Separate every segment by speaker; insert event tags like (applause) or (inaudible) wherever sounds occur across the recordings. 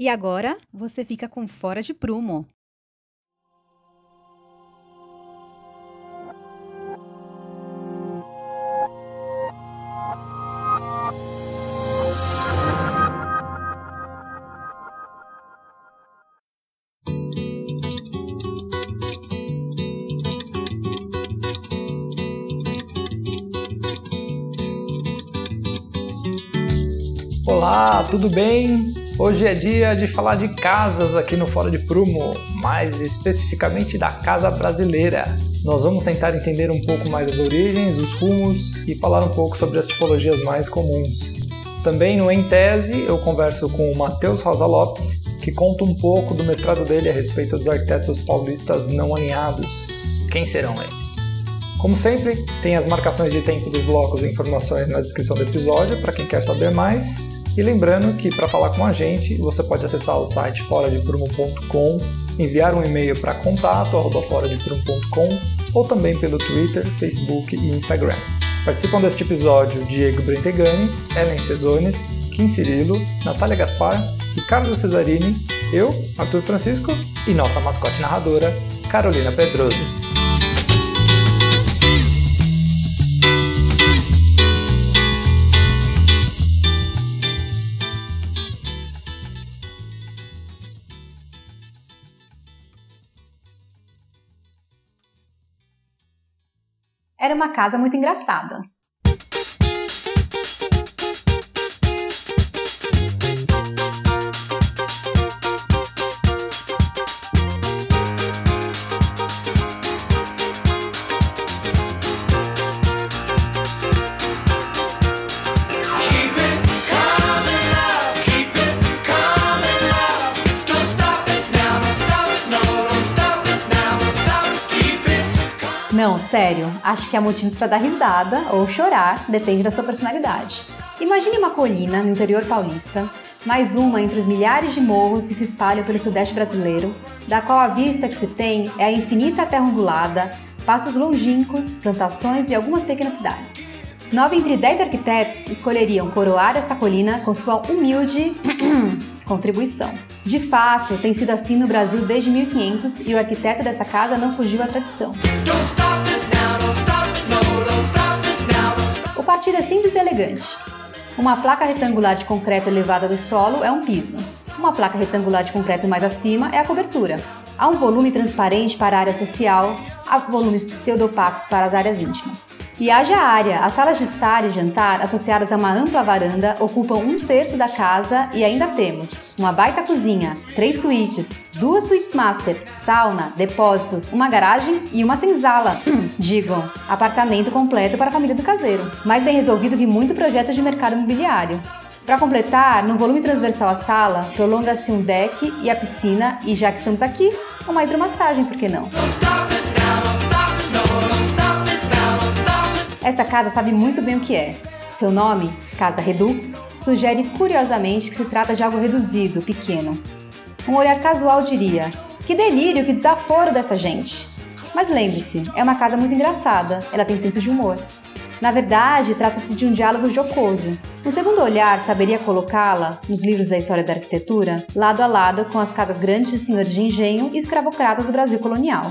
Speaker 1: E agora você fica com Fora de Prumo.
Speaker 2: Olá, tudo bem? Hoje é dia de falar de casas aqui no Fora de Prumo, mais especificamente da casa brasileira. Nós vamos tentar entender um pouco mais as origens, os rumos e falar um pouco sobre as tipologias mais comuns. Também no Em Tese eu converso com o Matheus Rosa Lopes, que conta um pouco do mestrado dele a respeito dos arquitetos paulistas não alinhados. Quem serão eles? Como sempre, tem as marcações de tempo dos blocos e informações na descrição do episódio para quem quer saber mais. E lembrando que para falar com a gente, você pode acessar o site foradeprumo.com, enviar um e-mail para contato@foradeprumo.com ou também pelo Twitter, Facebook e Instagram. Participam deste episódio Diego Brentegani, Ellen Cesones, Kim Cirilo, Natália Gaspar, Ricardo Cesarini, eu, Arthur Francisco e nossa mascote narradora, Carolina Pedroso.
Speaker 1: Uma casa muito engraçada. Sério, acho que há motivos para dar risada ou chorar, depende da sua personalidade. Imagine uma colina no interior paulista, mais uma entre os milhares de morros que se espalham pelo sudeste brasileiro, da qual a vista que se tem é a infinita terra ondulada, pastos longínquos, plantações e algumas pequenas cidades. Nove entre dez arquitetos escolheriam coroar essa colina com sua humilde contribuição. De fato, tem sido assim no Brasil desde 1500 e o arquiteto dessa casa não fugiu à tradição. O partido é simples e elegante. Uma placa retangular de concreto elevada do solo é um piso. Uma placa retangular de concreto mais acima é a cobertura. Há um volume transparente para a área social, há volumes pseudo-opacos para as áreas íntimas. E haja área, as salas de estar e jantar, associadas a uma ampla varanda, ocupam um terço da casa e ainda temos uma baita cozinha, três suítes, duas suítes master, sauna, depósitos, uma garagem e uma senzala. (clears throat) Digam, apartamento completo para a família do caseiro. Mais bem resolvido que muito projeto de mercado imobiliário. Para completar, no volume transversal à sala, prolonga-se um deck e a piscina, e já que estamos aqui, uma hidromassagem, por que não? Essa casa sabe muito bem o que é. Seu nome, Casa Redux, sugere curiosamente que se trata de algo reduzido, pequeno. Um olhar casual diria: que delírio, que desaforo dessa gente! Mas lembre-se, é uma casa muito engraçada, ela tem senso de humor. Na verdade, trata-se de um diálogo jocoso. Um segundo olhar saberia colocá-la, nos livros da história da arquitetura, lado a lado com as casas grandes de senhores de engenho e escravocratas do Brasil colonial.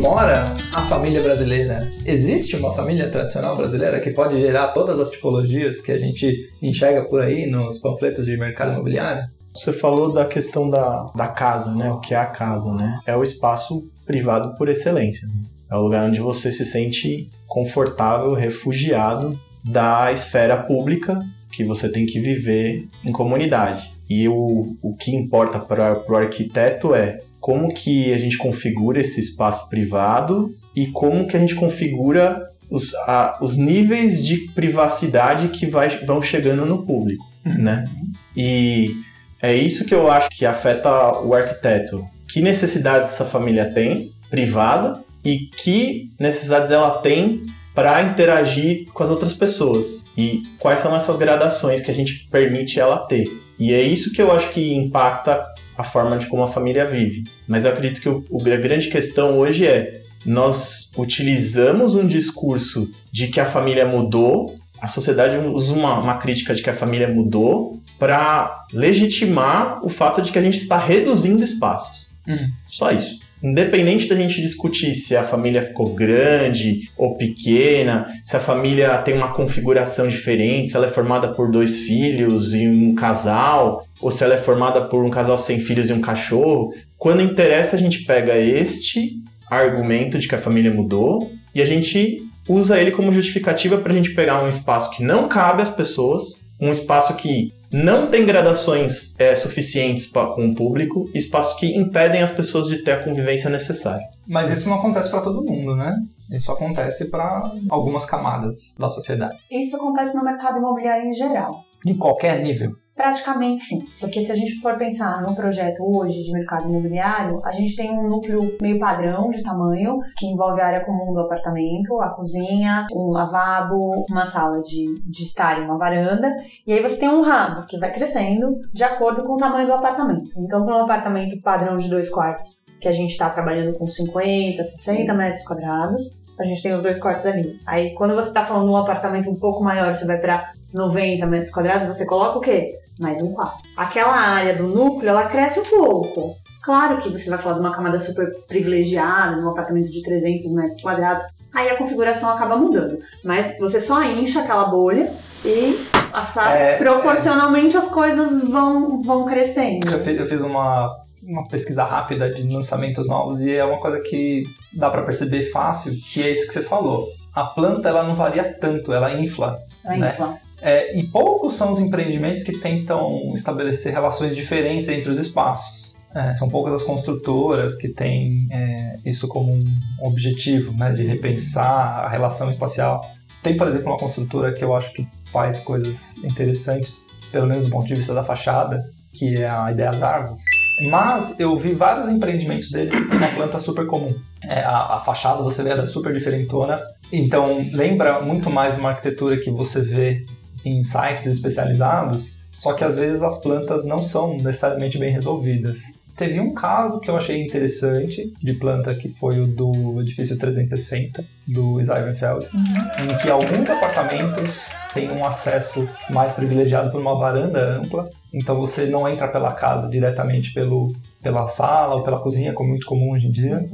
Speaker 2: Mora a família brasileira? Existe uma família tradicional brasileira que pode gerar todas as tipologias que a gente enxerga por aí nos panfletos de mercado imobiliário?
Speaker 3: Você falou da questão da, da casa, né? O que é a casa, né? É o espaço privado por excelência. Né? É o lugar onde você se sente confortável, refugiado da esfera pública que você tem que viver em comunidade. E o, o que importa para o arquiteto é como que a gente configura esse espaço privado e como que a gente configura os, a, os níveis de privacidade que vai, vão chegando no público, uhum. né? E é isso que eu acho que afeta o arquiteto. Que necessidades essa família tem privada e que necessidades ela tem para interagir com as outras pessoas e quais são essas gradações que a gente permite ela ter. E é isso que eu acho que impacta a forma de como a família vive. Mas eu acredito que o, a grande questão hoje é nós utilizamos um discurso de que a família mudou, a sociedade usa uma, uma crítica de que a família mudou para legitimar o fato de que a gente está reduzindo espaços. Hum. Só isso. Independente da gente discutir se a família ficou grande ou pequena, se a família tem uma configuração diferente, se ela é formada por dois filhos e um casal, ou se ela é formada por um casal sem filhos e um cachorro, quando interessa a gente pega este argumento de que a família mudou e a gente usa ele como justificativa para a gente pegar um espaço que não cabe às pessoas, um espaço que não tem gradações é, suficientes pra, com o público, espaços que impedem as pessoas de ter a convivência necessária.
Speaker 2: Mas isso não acontece para todo mundo, né? Isso acontece para algumas camadas da sociedade.
Speaker 4: Isso acontece no mercado imobiliário em geral.
Speaker 2: De qualquer nível.
Speaker 4: Praticamente sim, porque se a gente for pensar num projeto hoje de mercado imobiliário, a gente tem um núcleo meio padrão de tamanho, que envolve a área comum do apartamento, a cozinha, um lavabo, uma sala de, de estar e uma varanda, e aí você tem um rabo que vai crescendo de acordo com o tamanho do apartamento. Então, para um apartamento padrão de dois quartos, que a gente está trabalhando com 50, 60 metros quadrados, a gente tem os dois quartos ali. Aí, quando você está falando um apartamento um pouco maior, você vai para 90 metros quadrados, você coloca o quê? Mais um quarto. Aquela área do núcleo, ela cresce um pouco. Claro que você vai falar de uma camada super privilegiada, num apartamento de 300 metros quadrados, aí a configuração acaba mudando. Mas você só incha aquela bolha e assa, é, proporcionalmente é... as coisas vão, vão crescendo.
Speaker 2: Eu fiz, eu fiz uma, uma pesquisa rápida de lançamentos novos e é uma coisa que dá para perceber fácil, que é isso que você falou. A planta ela não varia tanto, ela infla. Ela né? infla. É, e poucos são os empreendimentos que tentam estabelecer relações diferentes entre os espaços. É, são poucas as construtoras que têm é, isso como um objetivo, né, de repensar a relação espacial. Tem, por exemplo, uma construtora que eu acho que faz coisas interessantes, pelo menos do ponto de vista da fachada, que é a Ideias Árvores. Mas eu vi vários empreendimentos deles que tem uma planta super comum. É, a, a, fachada você vê ela é super diferentona, então lembra muito mais uma arquitetura que você vê em sites especializados, só que às vezes as plantas não são necessariamente bem resolvidas. Teve um caso que eu achei interessante de planta que foi o do edifício 360 do Seidenfeld, uhum. em que alguns apartamentos têm um acesso mais privilegiado por uma varanda ampla, então você não entra pela casa diretamente pelo pela sala ou pela cozinha, como é muito comum hoje em dia.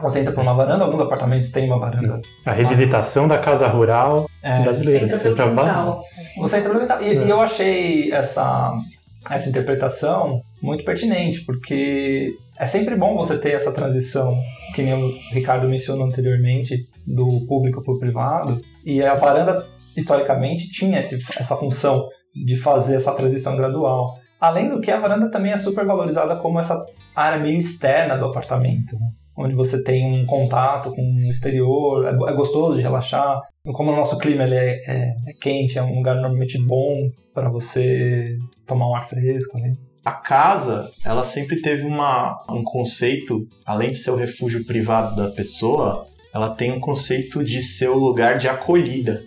Speaker 2: Você entra por uma varanda, alguns apartamentos têm uma varanda.
Speaker 5: A revisitação da casa rural é, brasileira.
Speaker 4: Você entra pelo quintal.
Speaker 2: Você entra pelo quintal. E, é. e eu achei essa, essa interpretação muito pertinente, porque é sempre bom você ter essa transição, que nem o Ricardo mencionou anteriormente, do público para o privado. E a varanda, historicamente, tinha esse, essa função de fazer essa transição gradual. Além do que, a varanda também é super valorizada como essa área meio externa do apartamento, né? onde você tem um contato com o exterior, é, é gostoso de relaxar. Como o nosso clima ele é, é, é quente, é um lugar normalmente bom para você tomar um ar fresco. Né?
Speaker 3: A casa, ela sempre teve uma, um conceito, além de ser o refúgio privado da pessoa, ela tem um conceito de ser o lugar de acolhida.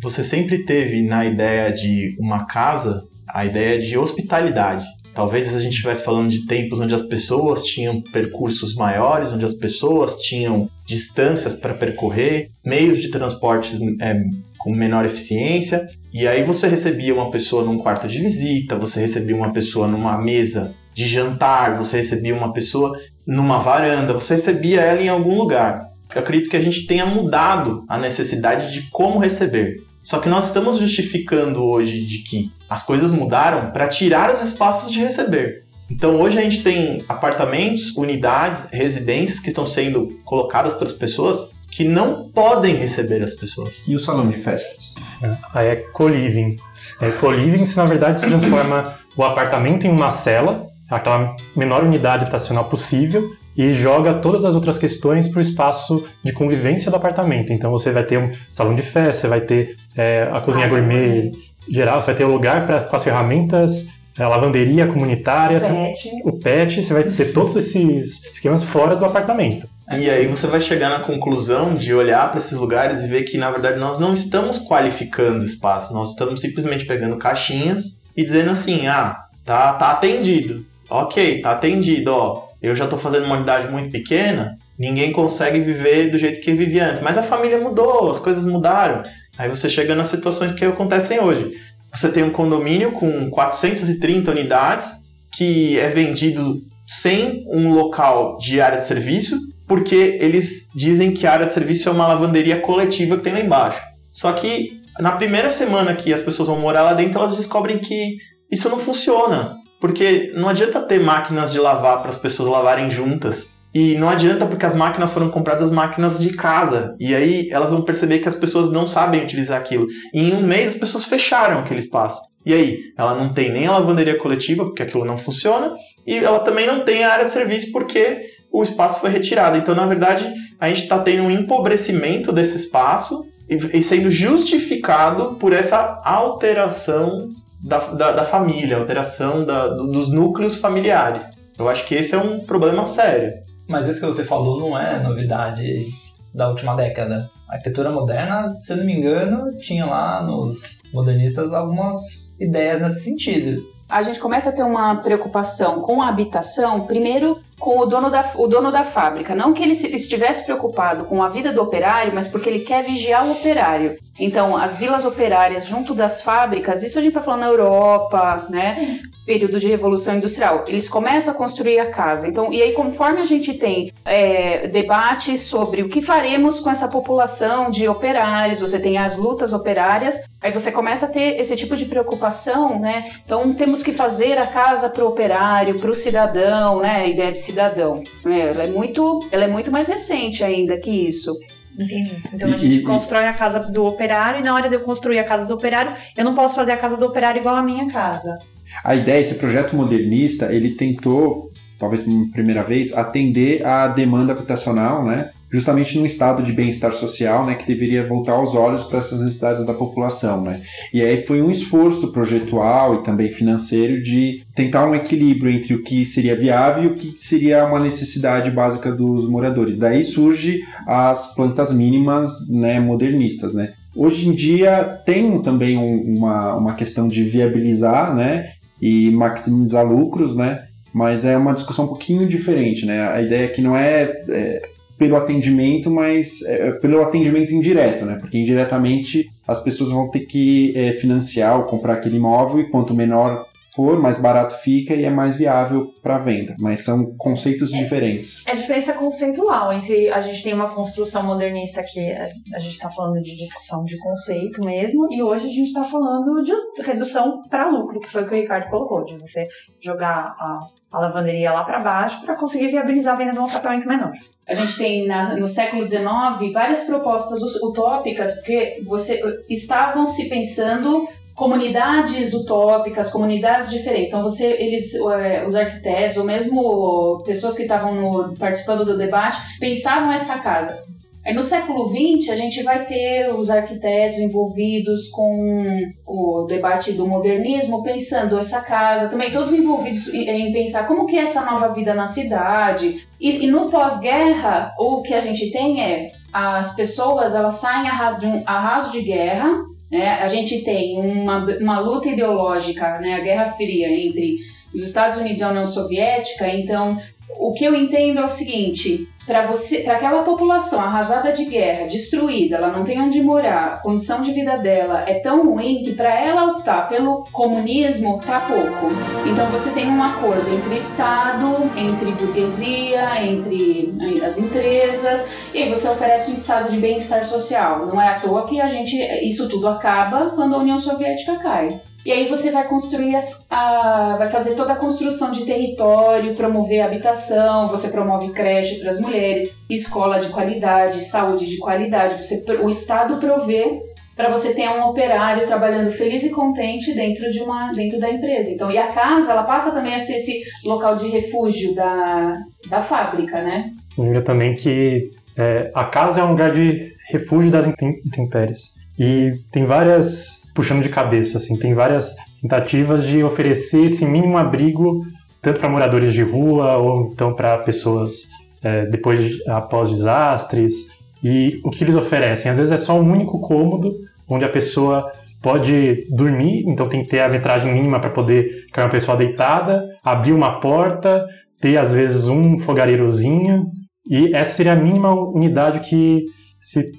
Speaker 3: Você sempre teve na ideia de uma casa a ideia de hospitalidade. Talvez a gente estivesse falando de tempos onde as pessoas tinham percursos maiores, onde as pessoas tinham distâncias para percorrer, meios de transporte é, com menor eficiência, e aí você recebia uma pessoa num quarto de visita, você recebia uma pessoa numa mesa de jantar, você recebia uma pessoa numa varanda, você recebia ela em algum lugar. Eu acredito que a gente tenha mudado a necessidade de como receber. Só que nós estamos justificando hoje de que as coisas mudaram para tirar os espaços de receber. Então hoje a gente tem apartamentos, unidades, residências que estão sendo colocadas para as pessoas que não podem receber as pessoas.
Speaker 5: E o salão de festas? É, aí é co-living. É, co-living, na verdade, se transforma o apartamento em uma cela, aquela menor unidade habitacional possível, e joga todas as outras questões para o espaço de convivência do apartamento. Então você vai ter um salão de festa, você vai ter é, a cozinha gourmet geral, você vai ter lugar pra, com as ferramentas, a lavanderia comunitária,
Speaker 4: o pet.
Speaker 5: o pet, você vai ter todos esses esquemas fora do apartamento.
Speaker 3: E aí você vai chegar na conclusão de olhar para esses lugares e ver que, na verdade, nós não estamos qualificando espaço, nós estamos simplesmente pegando caixinhas e dizendo assim, ah, tá, tá atendido. Ok, tá atendido, ó. Eu já tô fazendo uma unidade muito pequena, ninguém consegue viver do jeito que vivia antes. Mas a família mudou, as coisas mudaram. Aí você chega nas situações que acontecem hoje. Você tem um condomínio com 430 unidades que é vendido sem um local de área de serviço, porque eles dizem que a área de serviço é uma lavanderia coletiva que tem lá embaixo. Só que na primeira semana que as pessoas vão morar lá dentro, elas descobrem que isso não funciona. Porque não adianta ter máquinas de lavar para as pessoas lavarem juntas. E não adianta porque as máquinas foram compradas máquinas de casa. E aí elas vão perceber que as pessoas não sabem utilizar aquilo. E em um mês as pessoas fecharam aquele espaço. E aí, ela não tem nem a lavanderia coletiva, porque aquilo não funciona, e ela também não tem a área de serviço porque o espaço foi retirado. Então, na verdade, a gente está tendo um empobrecimento desse espaço e, sendo justificado por essa alteração da, da, da família, alteração da, dos núcleos familiares. Eu acho que esse é um problema sério.
Speaker 2: Mas isso que você falou não é novidade da última década. A arquitetura moderna, se eu não me engano, tinha lá nos modernistas algumas ideias nesse sentido.
Speaker 6: A gente começa a ter uma preocupação com a habitação, primeiro com o dono da, o dono da fábrica. Não que ele estivesse preocupado com a vida do operário, mas porque ele quer vigiar o operário. Então, as vilas operárias junto das fábricas, isso a gente está falando na Europa, né? Sim período de revolução industrial. Eles começam a construir a casa. Então, e aí conforme a gente tem é, debates sobre o que faremos com essa população de operários, você tem as lutas operárias, aí você começa a ter esse tipo de preocupação, né? Então temos que fazer a casa para o operário, para o cidadão, né? A ideia de cidadão. Né? Ela é muito, ela é muito mais recente ainda que isso.
Speaker 4: Entendi. Então a gente e, constrói a casa do operário e na hora de eu construir a casa do operário, eu não posso fazer a casa do operário igual a minha casa.
Speaker 7: A ideia, esse projeto modernista, ele tentou, talvez pela primeira vez, atender à demanda habitacional, né? Justamente num estado de bem-estar social, né, que deveria voltar os olhos para essas necessidades da população, né? E aí foi um esforço projetual e também financeiro de tentar um equilíbrio entre o que seria viável e o que seria uma necessidade básica dos moradores. Daí surge as plantas mínimas, né, modernistas, né? Hoje em dia tem também um, uma, uma questão de viabilizar, né, e maximizar lucros, né? Mas é uma discussão um pouquinho diferente, né? A ideia aqui não é, é pelo atendimento, mas é pelo atendimento indireto, né? Porque indiretamente as pessoas vão ter que é, financiar ou comprar aquele imóvel e quanto menor for, mais barato fica e é mais viável para venda. Mas são conceitos
Speaker 4: é,
Speaker 7: diferentes.
Speaker 4: É diferença conceitual entre a gente tem uma construção modernista que a gente está falando de discussão de conceito mesmo e hoje a gente está falando de redução para lucro, que foi o que o Ricardo colocou, de você jogar a a lavanderia lá para baixo para conseguir viabilizar a venda de um apartamento menor.
Speaker 6: A gente tem na, no século XIX várias propostas utópicas, porque você estavam se pensando comunidades utópicas, comunidades diferentes. Então você, eles, é, os arquitetos ou mesmo pessoas que estavam participando do debate pensavam essa casa. Aí no século XX a gente vai ter os arquitetos envolvidos com o debate do modernismo, pensando essa casa, também todos envolvidos em pensar como que é essa nova vida na cidade. E, e no pós-guerra o que a gente tem é as pessoas elas saem um arraso de guerra né? A gente tem uma, uma luta ideológica, né? a Guerra Fria entre os Estados Unidos e a União Soviética, então o que eu entendo é o seguinte: para você, para aquela população arrasada de guerra, destruída, ela não tem onde morar, a condição de vida dela é tão ruim que para ela optar pelo comunismo tá pouco. Então você tem um acordo entre Estado, entre burguesia, entre as empresas, e você oferece um estado de bem-estar social. Não é à toa que a gente isso tudo acaba quando a União Soviética cai. E aí você vai construir as, a, vai fazer toda a construção de território, promover habitação, você promove creche para as mulheres, escola de qualidade, saúde de qualidade. Você, o Estado provê para você ter um operário trabalhando feliz e contente dentro de uma dentro da empresa. Então, e a casa, ela passa também a ser esse local de refúgio da, da fábrica, né?
Speaker 5: Lembra também que é, a casa é um lugar de refúgio das intempéries. E tem várias puxando de cabeça, assim, tem várias tentativas de oferecer esse mínimo abrigo tanto para moradores de rua ou então para pessoas é, depois após desastres. E o que eles oferecem. Às vezes é só um único cômodo onde a pessoa pode dormir, então tem que ter a metragem mínima para poder ficar uma pessoa deitada, abrir uma porta, ter às vezes um fogareirozinho e essa seria a mínima unidade que se,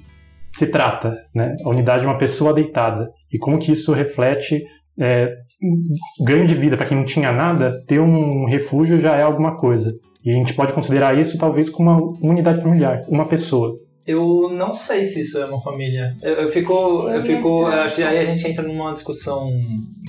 Speaker 5: se trata, né? A unidade de uma pessoa deitada e como que isso reflete é, ganho de vida para quem não tinha nada, ter um refúgio já é alguma coisa. E a gente pode considerar isso talvez como uma unidade familiar, uma pessoa.
Speaker 2: Eu não sei se isso é uma família. Eu, eu fico, eu, eu fico, acho que aí a gente entra numa discussão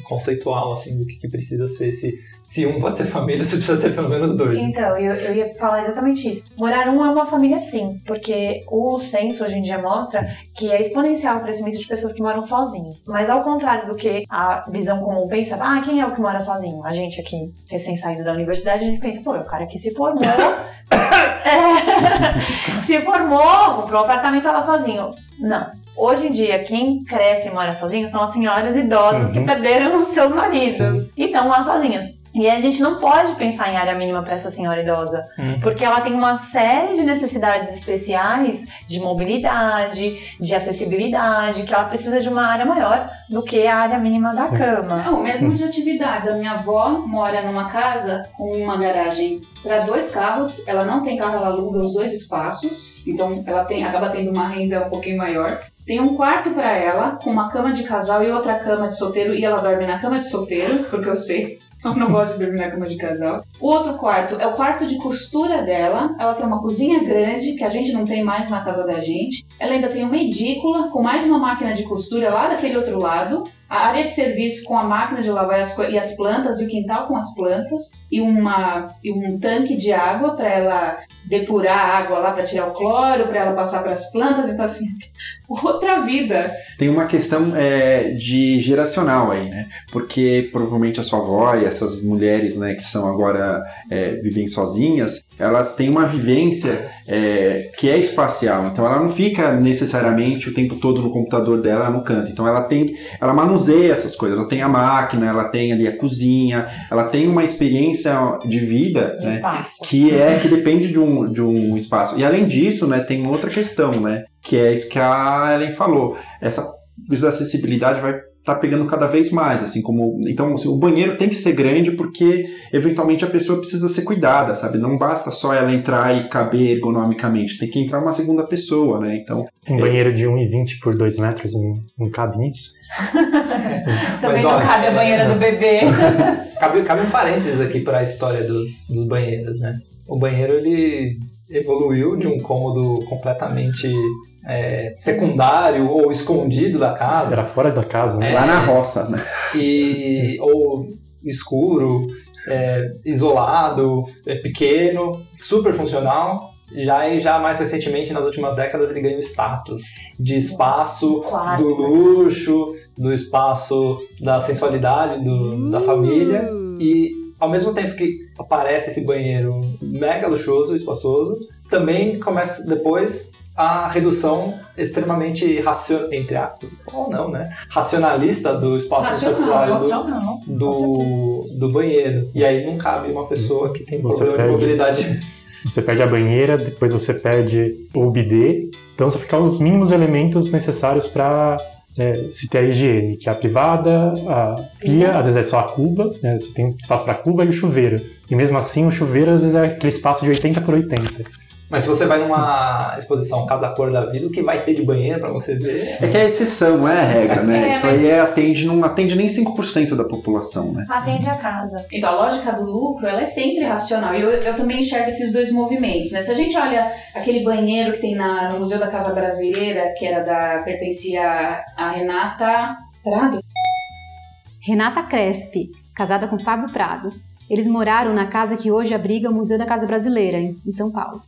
Speaker 2: conceitual assim do que, que precisa ser se se um pode ser família, (laughs) você precisa ter pelo menos dois.
Speaker 4: Então, eu, eu ia falar exatamente isso. Morar um é uma família sim, porque o censo hoje em dia mostra que é exponencial o crescimento de pessoas que moram sozinhas. Mas ao contrário do que a visão comum pensa, ah, quem é o que mora sozinho? A gente aqui, recém saído da universidade, a gente pensa, pô, é o cara que se formou. (laughs) (coughs) se formou, comprou um apartamento lá sozinho. Não. Hoje em dia, quem cresce e mora sozinho são as senhoras idosas uhum. que perderam seus maridos Sim. e estão lá sozinhas. E a gente não pode pensar em área mínima para essa senhora idosa, uhum. porque ela tem uma série de necessidades especiais de mobilidade, de acessibilidade, que ela precisa de uma área maior do que a área mínima da cama.
Speaker 6: Não, mesmo de atividades. A minha avó mora numa casa com uma garagem para dois carros. Ela não tem carro, ela aluga os dois espaços, então ela tem, acaba tendo uma renda um pouquinho maior. Tem um quarto para ela, com uma cama de casal e outra cama de solteiro, e ela dorme na cama de solteiro, porque eu sei eu não gosto de dormir na cama de casal. O outro quarto é o quarto de costura dela. Ela tem uma cozinha grande, que a gente não tem mais na casa da gente. Ela ainda tem uma edícula com mais uma máquina de costura lá daquele outro lado. A área de serviço com a máquina de lavar as e as plantas e o quintal com as plantas. E, uma, e um tanque de água para ela depurar a água lá para tirar o cloro, para ela passar para as plantas. Então, assim, (laughs) outra vida.
Speaker 7: Tem uma questão é, de geracional aí, né? Porque provavelmente a sua avó e essas mulheres, né, que são agora é, vivem sozinhas, elas têm uma vivência é, que é espacial. Então ela não fica necessariamente o tempo todo no computador dela no canto. Então ela tem, ela manuseia essas coisas. Ela tem a máquina, ela tem ali a cozinha, ela tem uma experiência de vida né, que é que depende de um, de um espaço. E além disso, né, tem outra questão, né? que é isso que a Ellen falou. Essa isso da acessibilidade vai tá pegando cada vez mais, assim como então assim, o banheiro tem que ser grande porque eventualmente a pessoa precisa ser cuidada, sabe? Não basta só ela entrar e caber ergonomicamente, tem que entrar uma segunda pessoa, né? Então
Speaker 5: um é... banheiro de 1,20 por 2 metros não, cabe nisso. (laughs)
Speaker 4: Também Mas, não olha, cabe a banheira do bebê. (laughs)
Speaker 2: cabe, cabe um parênteses aqui para a história dos, dos banheiros, né? O banheiro ele evoluiu de um cômodo completamente é, secundário ou escondido da casa.
Speaker 5: Era fora da casa, né?
Speaker 7: É, Lá na roça, né?
Speaker 2: E, ou escuro, é, isolado, é, pequeno, super funcional. Já e já mais recentemente, nas últimas décadas, ele ganhou status de espaço do luxo, do espaço da sensualidade do, da família. E ao mesmo tempo que aparece esse banheiro mega luxuoso, espaçoso, também começa depois a redução extremamente racional, entre aspas, ou não, né? Racionalista do espaço
Speaker 6: racional,
Speaker 2: social do, do, do, banheiro. E aí não cabe uma pessoa que tem você problema perde, de mobilidade.
Speaker 5: Você perde a banheira, depois você perde o bidê. Então só ficam os mínimos elementos necessários para é, se ter a higiene, que é a privada, a pia, às vezes é só a cuba, né? você tem espaço para a cuba e o chuveiro. E mesmo assim, o chuveiro às vezes é aquele espaço de 80 por 80.
Speaker 2: Mas se você vai numa exposição Casa Cor da Vida, o que vai ter de banheiro para você ver?
Speaker 7: É que é exceção, não é a regra, né? (laughs) É, Isso aí é, atende, não atende nem 5% da população, né?
Speaker 4: Atende a casa.
Speaker 6: Então a lógica do lucro, ela é sempre racional. E eu, eu também enxergo esses dois movimentos, né? Se a gente olha aquele banheiro que tem na, no Museu da Casa Brasileira, que era da pertencia a Renata Prado.
Speaker 1: Renata Crespi, casada com Fábio Prado. Eles moraram na casa que hoje abriga o Museu da Casa Brasileira, em São Paulo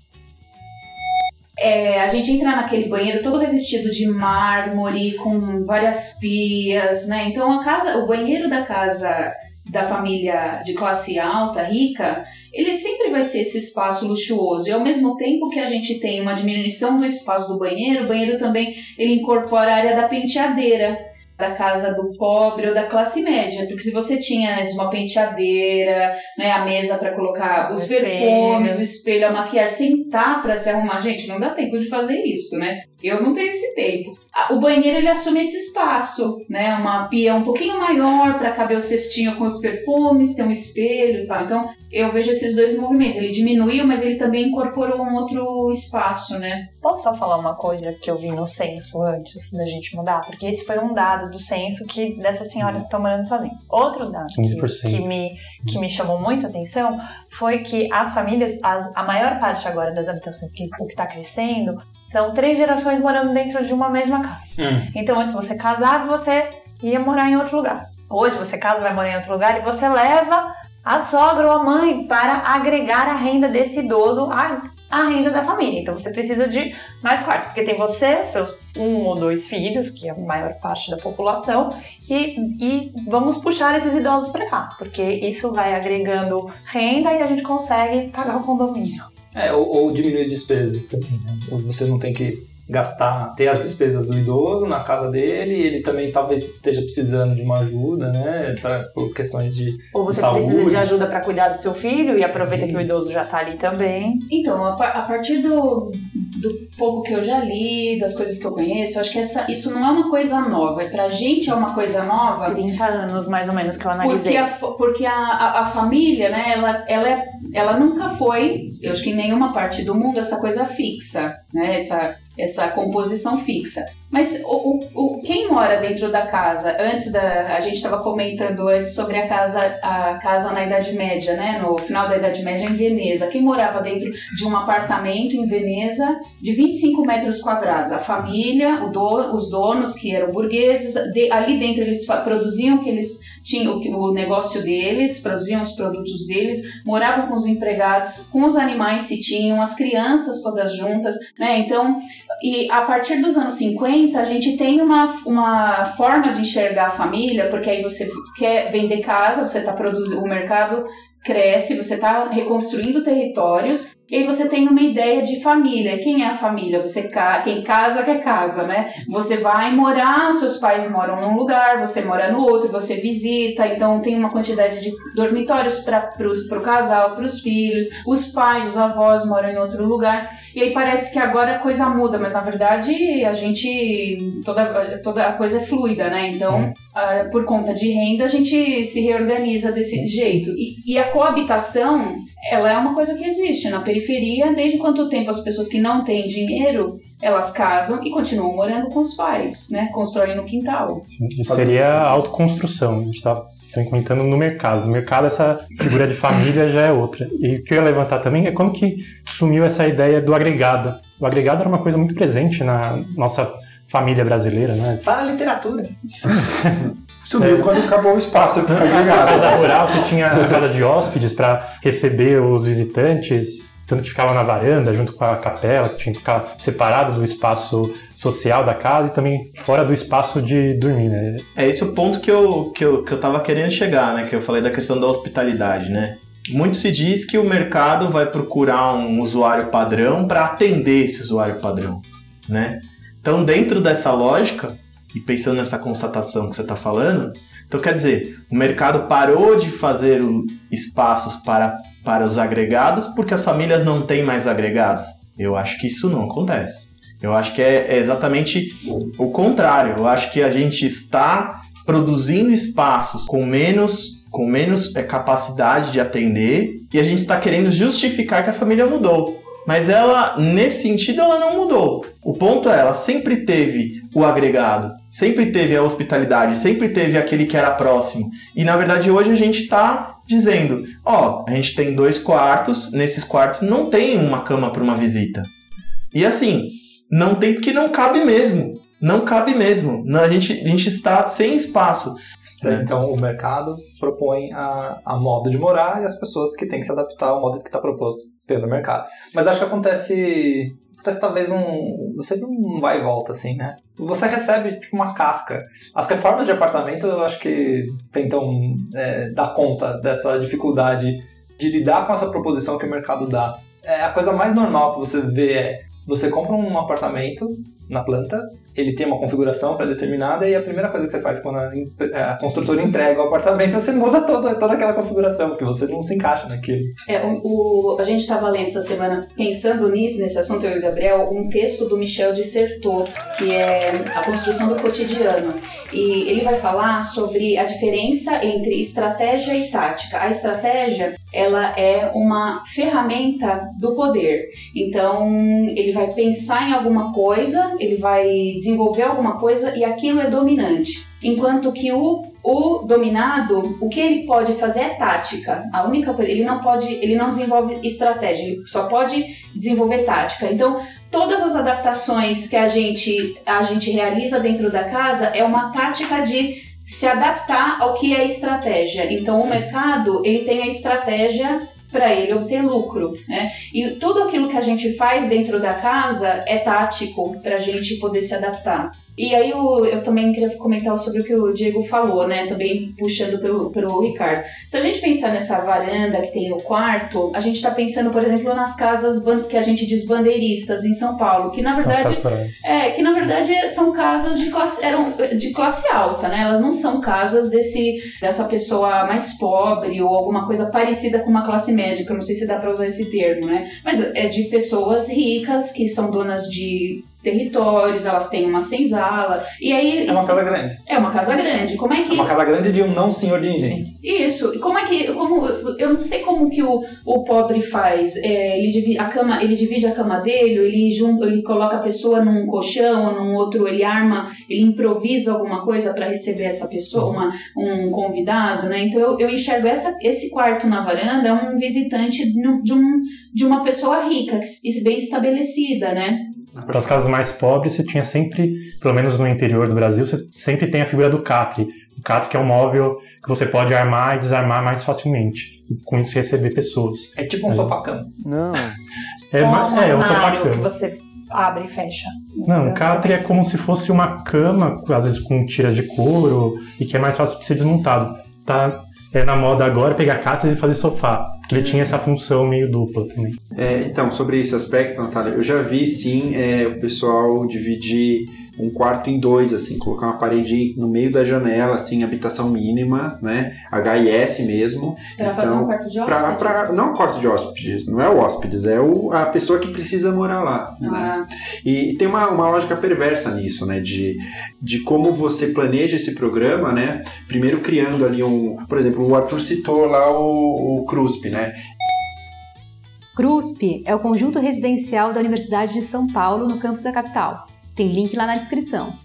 Speaker 6: é, a gente entra naquele banheiro todo revestido de mármore, com várias pias, né? Então a casa, o banheiro da casa da família de classe alta, rica, ele sempre vai ser esse espaço luxuoso. E ao mesmo tempo que a gente tem uma diminuição do espaço do banheiro, o banheiro também ele incorpora a área da penteadeira. Da casa do pobre ou da classe média, porque se você tinha uma penteadeira, né, a mesa para colocar os,
Speaker 4: Os
Speaker 6: perfumes, o espelho, a maquiagem, sentar para se arrumar, gente, não dá tempo de fazer isso, né? Eu não tenho esse tempo. O banheiro ele assume esse espaço, né? Uma pia um pouquinho maior para caber o cestinho com os perfumes, tem um espelho e tal. Então eu vejo esses dois movimentos. Ele diminuiu, mas ele também incorporou um outro espaço, né?
Speaker 4: Posso só falar uma coisa que eu vi no censo antes da gente mudar? Porque esse foi um dado do censo que dessas senhoras que estão morando sozinhas. Outro dado que,
Speaker 5: 15%.
Speaker 4: que me, que me chamou muito a atenção foi que as famílias, as- a maior parte agora das habitações que o que está crescendo, são três gerações morando dentro de uma mesma casa.
Speaker 5: Hum.
Speaker 4: Então antes você casava, você ia morar em outro lugar. Hoje você casa, vai morar em outro lugar e você leva a sogra ou a mãe para agregar a renda desse idoso à renda da família. Então você precisa de mais quartos, porque tem você, seus um ou dois filhos, que é a maior parte da população, e, e vamos puxar esses idosos para cá, porque isso vai agregando renda e a gente consegue pagar o condomínio.
Speaker 2: É, ou, ou diminuir despesas também, né? Ou Você não tem que gastar, ter as despesas do idoso na casa dele, e ele também talvez esteja precisando de uma ajuda, né? Pra, por questões de
Speaker 4: Ou você
Speaker 2: saúde.
Speaker 4: precisa de ajuda para cuidar do seu filho e aproveita que o idoso já tá ali também.
Speaker 6: Então, a, a partir do, do pouco que eu já li, das coisas que eu conheço, eu acho que essa, isso não é uma coisa nova. É pra gente é uma coisa nova
Speaker 4: 30 anos mais ou menos que eu
Speaker 6: porque,
Speaker 4: analisei.
Speaker 6: a, fa- porque a, a, a família, né, ela, ela, é- ela nunca foi, eu acho que em nenhuma parte do mundo, essa coisa fixa, né? Essa, essa composição fixa. Mas o, o, quem mora dentro da casa, antes da. A gente estava comentando antes sobre a casa, a casa na Idade Média, né? No final da Idade Média em Veneza. Quem morava dentro de um apartamento em Veneza de 25 metros quadrados? A família, os donos, que eram burgueses, de- ali dentro eles produziam o que eles tinham, o, o negócio deles, produziam os produtos deles, moravam com os empregados, com os animais se tinham, as crianças todas juntas, né? Então, e a partir dos anos 50, a gente tem uma, uma forma de enxergar a família, porque aí você quer vender casa, você está produzindo, o mercado cresce, você está reconstruindo territórios, e aí você tem uma ideia de família. Quem é a família? Você. Quem casa quer casa, né? Você vai morar, seus pais moram num lugar, você mora no outro, você visita, então tem uma quantidade de dormitórios para o casal, para os filhos, os pais, os avós moram em outro lugar. E aí parece que agora a coisa muda, mas na verdade a gente. toda, toda a coisa é fluida, né? Então, ah, por conta de renda, a gente se reorganiza desse jeito. E, e a coabitação, ela é uma coisa que existe na periferia, desde quanto tempo as pessoas que não têm dinheiro. Elas casam e continuam morando com os pais, né? Constroem no quintal.
Speaker 5: Isso seria a autoconstrução. A gente está comentando no mercado. No mercado, essa figura de família já é outra. E o que eu ia levantar também é como que sumiu essa ideia do agregado. O agregado era uma coisa muito presente na nossa família brasileira, né?
Speaker 2: Tá na literatura. (laughs)
Speaker 7: Sumiu quando acabou o espaço para
Speaker 5: Na
Speaker 7: agregado.
Speaker 5: casa rural, você tinha a casa de hóspedes para receber os visitantes, tanto que ficava na varanda, junto com a capela, que tinha que ficar separado do espaço social da casa e também fora do espaço de dormir, né?
Speaker 3: É esse o ponto que eu, que, eu, que eu tava querendo chegar, né? Que eu falei da questão da hospitalidade, né? Muito se diz que o mercado vai procurar um usuário padrão para atender esse usuário padrão, né? Então, dentro dessa lógica, e pensando nessa constatação que você está falando, então quer dizer, o mercado parou de fazer espaços para, para os agregados porque as famílias não têm mais agregados. Eu acho que isso não acontece. Eu acho que é, é exatamente o contrário. Eu acho que a gente está produzindo espaços com menos com menos é, capacidade de atender e a gente está querendo justificar que a família mudou. Mas ela, nesse sentido, ela não mudou. O ponto é, ela sempre teve o agregado, sempre teve a hospitalidade, sempre teve aquele que era próximo. E na verdade hoje a gente está dizendo, ó, a gente tem dois quartos, nesses quartos não tem uma cama para uma visita. E assim, não tem porque não cabe mesmo. Não cabe mesmo. A, gente, a gente está sem espaço.
Speaker 2: Certo? Então o mercado propõe a, a modo de morar e as pessoas que têm que se adaptar ao modo que está proposto pelo mercado. Mas acho que acontece. Acontece talvez um. Sempre um vai e volta, assim, né? Você recebe tipo uma casca. As reformas de apartamento eu acho que tentam é, dar conta dessa dificuldade de lidar com essa proposição que o mercado dá. É, a coisa mais normal que você vê é você compra um apartamento na planta, ele tem uma configuração pré-determinada e a primeira coisa que você faz quando a, em- a construtora entrega o apartamento, você muda toda, toda aquela configuração, porque você não se encaixa naquilo.
Speaker 6: É, o, o- a gente estava lendo essa semana, pensando nisso, nesse assunto, eu e o Gabriel, um texto do Michel Dissertot, que é a construção do cotidiano. E ele vai falar sobre a diferença entre estratégia e tática. A estratégia, ela é uma ferramenta do poder. Então, ele vai pensar em alguma coisa, ele vai desenvolver alguma coisa e aquilo é dominante. Enquanto que o, o dominado, o que ele pode fazer é tática. A única coisa, ele não pode, ele não desenvolve estratégia, ele só pode desenvolver tática. Então, todas as adaptações que a gente a gente realiza dentro da casa é uma tática de se adaptar ao que é estratégia. Então, o mercado, ele tem a estratégia para ele obter lucro, né? E tudo aquilo que a gente faz dentro da casa é tático para a gente poder se adaptar. E aí eu, eu também queria comentar sobre o que o Diego falou, né? Também puxando pelo, pelo Ricardo. Se a gente pensar nessa varanda que tem o quarto, a gente está pensando, por exemplo, nas casas que a gente diz bandeiristas em São Paulo, que na verdade é, que na verdade são casas de classe, eram de classe alta, né? Elas não são casas desse, dessa pessoa mais pobre ou alguma coisa parecida com uma classe média, que eu não sei se dá para usar esse termo, né? Mas é de pessoas ricas que são donas de territórios, elas têm uma senzala, e aí
Speaker 2: É uma casa grande.
Speaker 6: é uma casa grande. Como é
Speaker 2: É
Speaker 6: que
Speaker 2: uma casa grande de um não senhor de engenho.
Speaker 6: isso. E como é que. Como, eu não sei como que o, o pobre faz. É, ele, divide, a cama, ele divide a cama dele, ele, jun, ele coloca a pessoa num colchão ou num outro, ele arma, ele improvisa alguma coisa para receber essa pessoa, uma, um convidado, né? Então eu, eu enxergo essa, esse quarto na varanda é um visitante de, um, de uma pessoa rica, bem estabelecida, né?
Speaker 5: Para as casas mais pobres, você tinha sempre, pelo menos no interior do Brasil, você sempre tem a figura do catre. O catre que é um móvel que você pode armar e desarmar mais facilmente. E com isso receber pessoas.
Speaker 2: É tipo um sofá-cama.
Speaker 8: Não.
Speaker 5: É,
Speaker 4: Ou
Speaker 5: ma-
Speaker 4: um
Speaker 5: é, um
Speaker 4: que você abre e fecha.
Speaker 5: Não, o catre é como se fosse uma cama, às vezes com tiras de couro, e que é mais fácil de ser desmontado. Tá é na moda agora pegar catres e fazer sofá, porque ele tinha essa função meio dupla também.
Speaker 7: É, então, sobre esse aspecto, Natália, eu já vi sim é, o pessoal dividir um quarto em dois, assim, colocar uma parede no meio da janela, assim, habitação mínima, né? HIS mesmo.
Speaker 6: Para fazer
Speaker 7: Então,
Speaker 6: um quarto de
Speaker 7: Pra,
Speaker 6: hóspedes.
Speaker 7: pra, não quarto de hóspedes, não é o hóspedes, é o, a pessoa que precisa morar lá. Né?
Speaker 6: Ah,
Speaker 7: E tem uma, uma lógica perversa nisso, né? De, de como você planeja esse programa, né? Primeiro criando ali um. Por exemplo, o Arthur citou lá o, o CRUSP, né?
Speaker 1: CRUSP é o conjunto residencial da Universidade de São Paulo, no campus da capital. Tem link lá na descrição.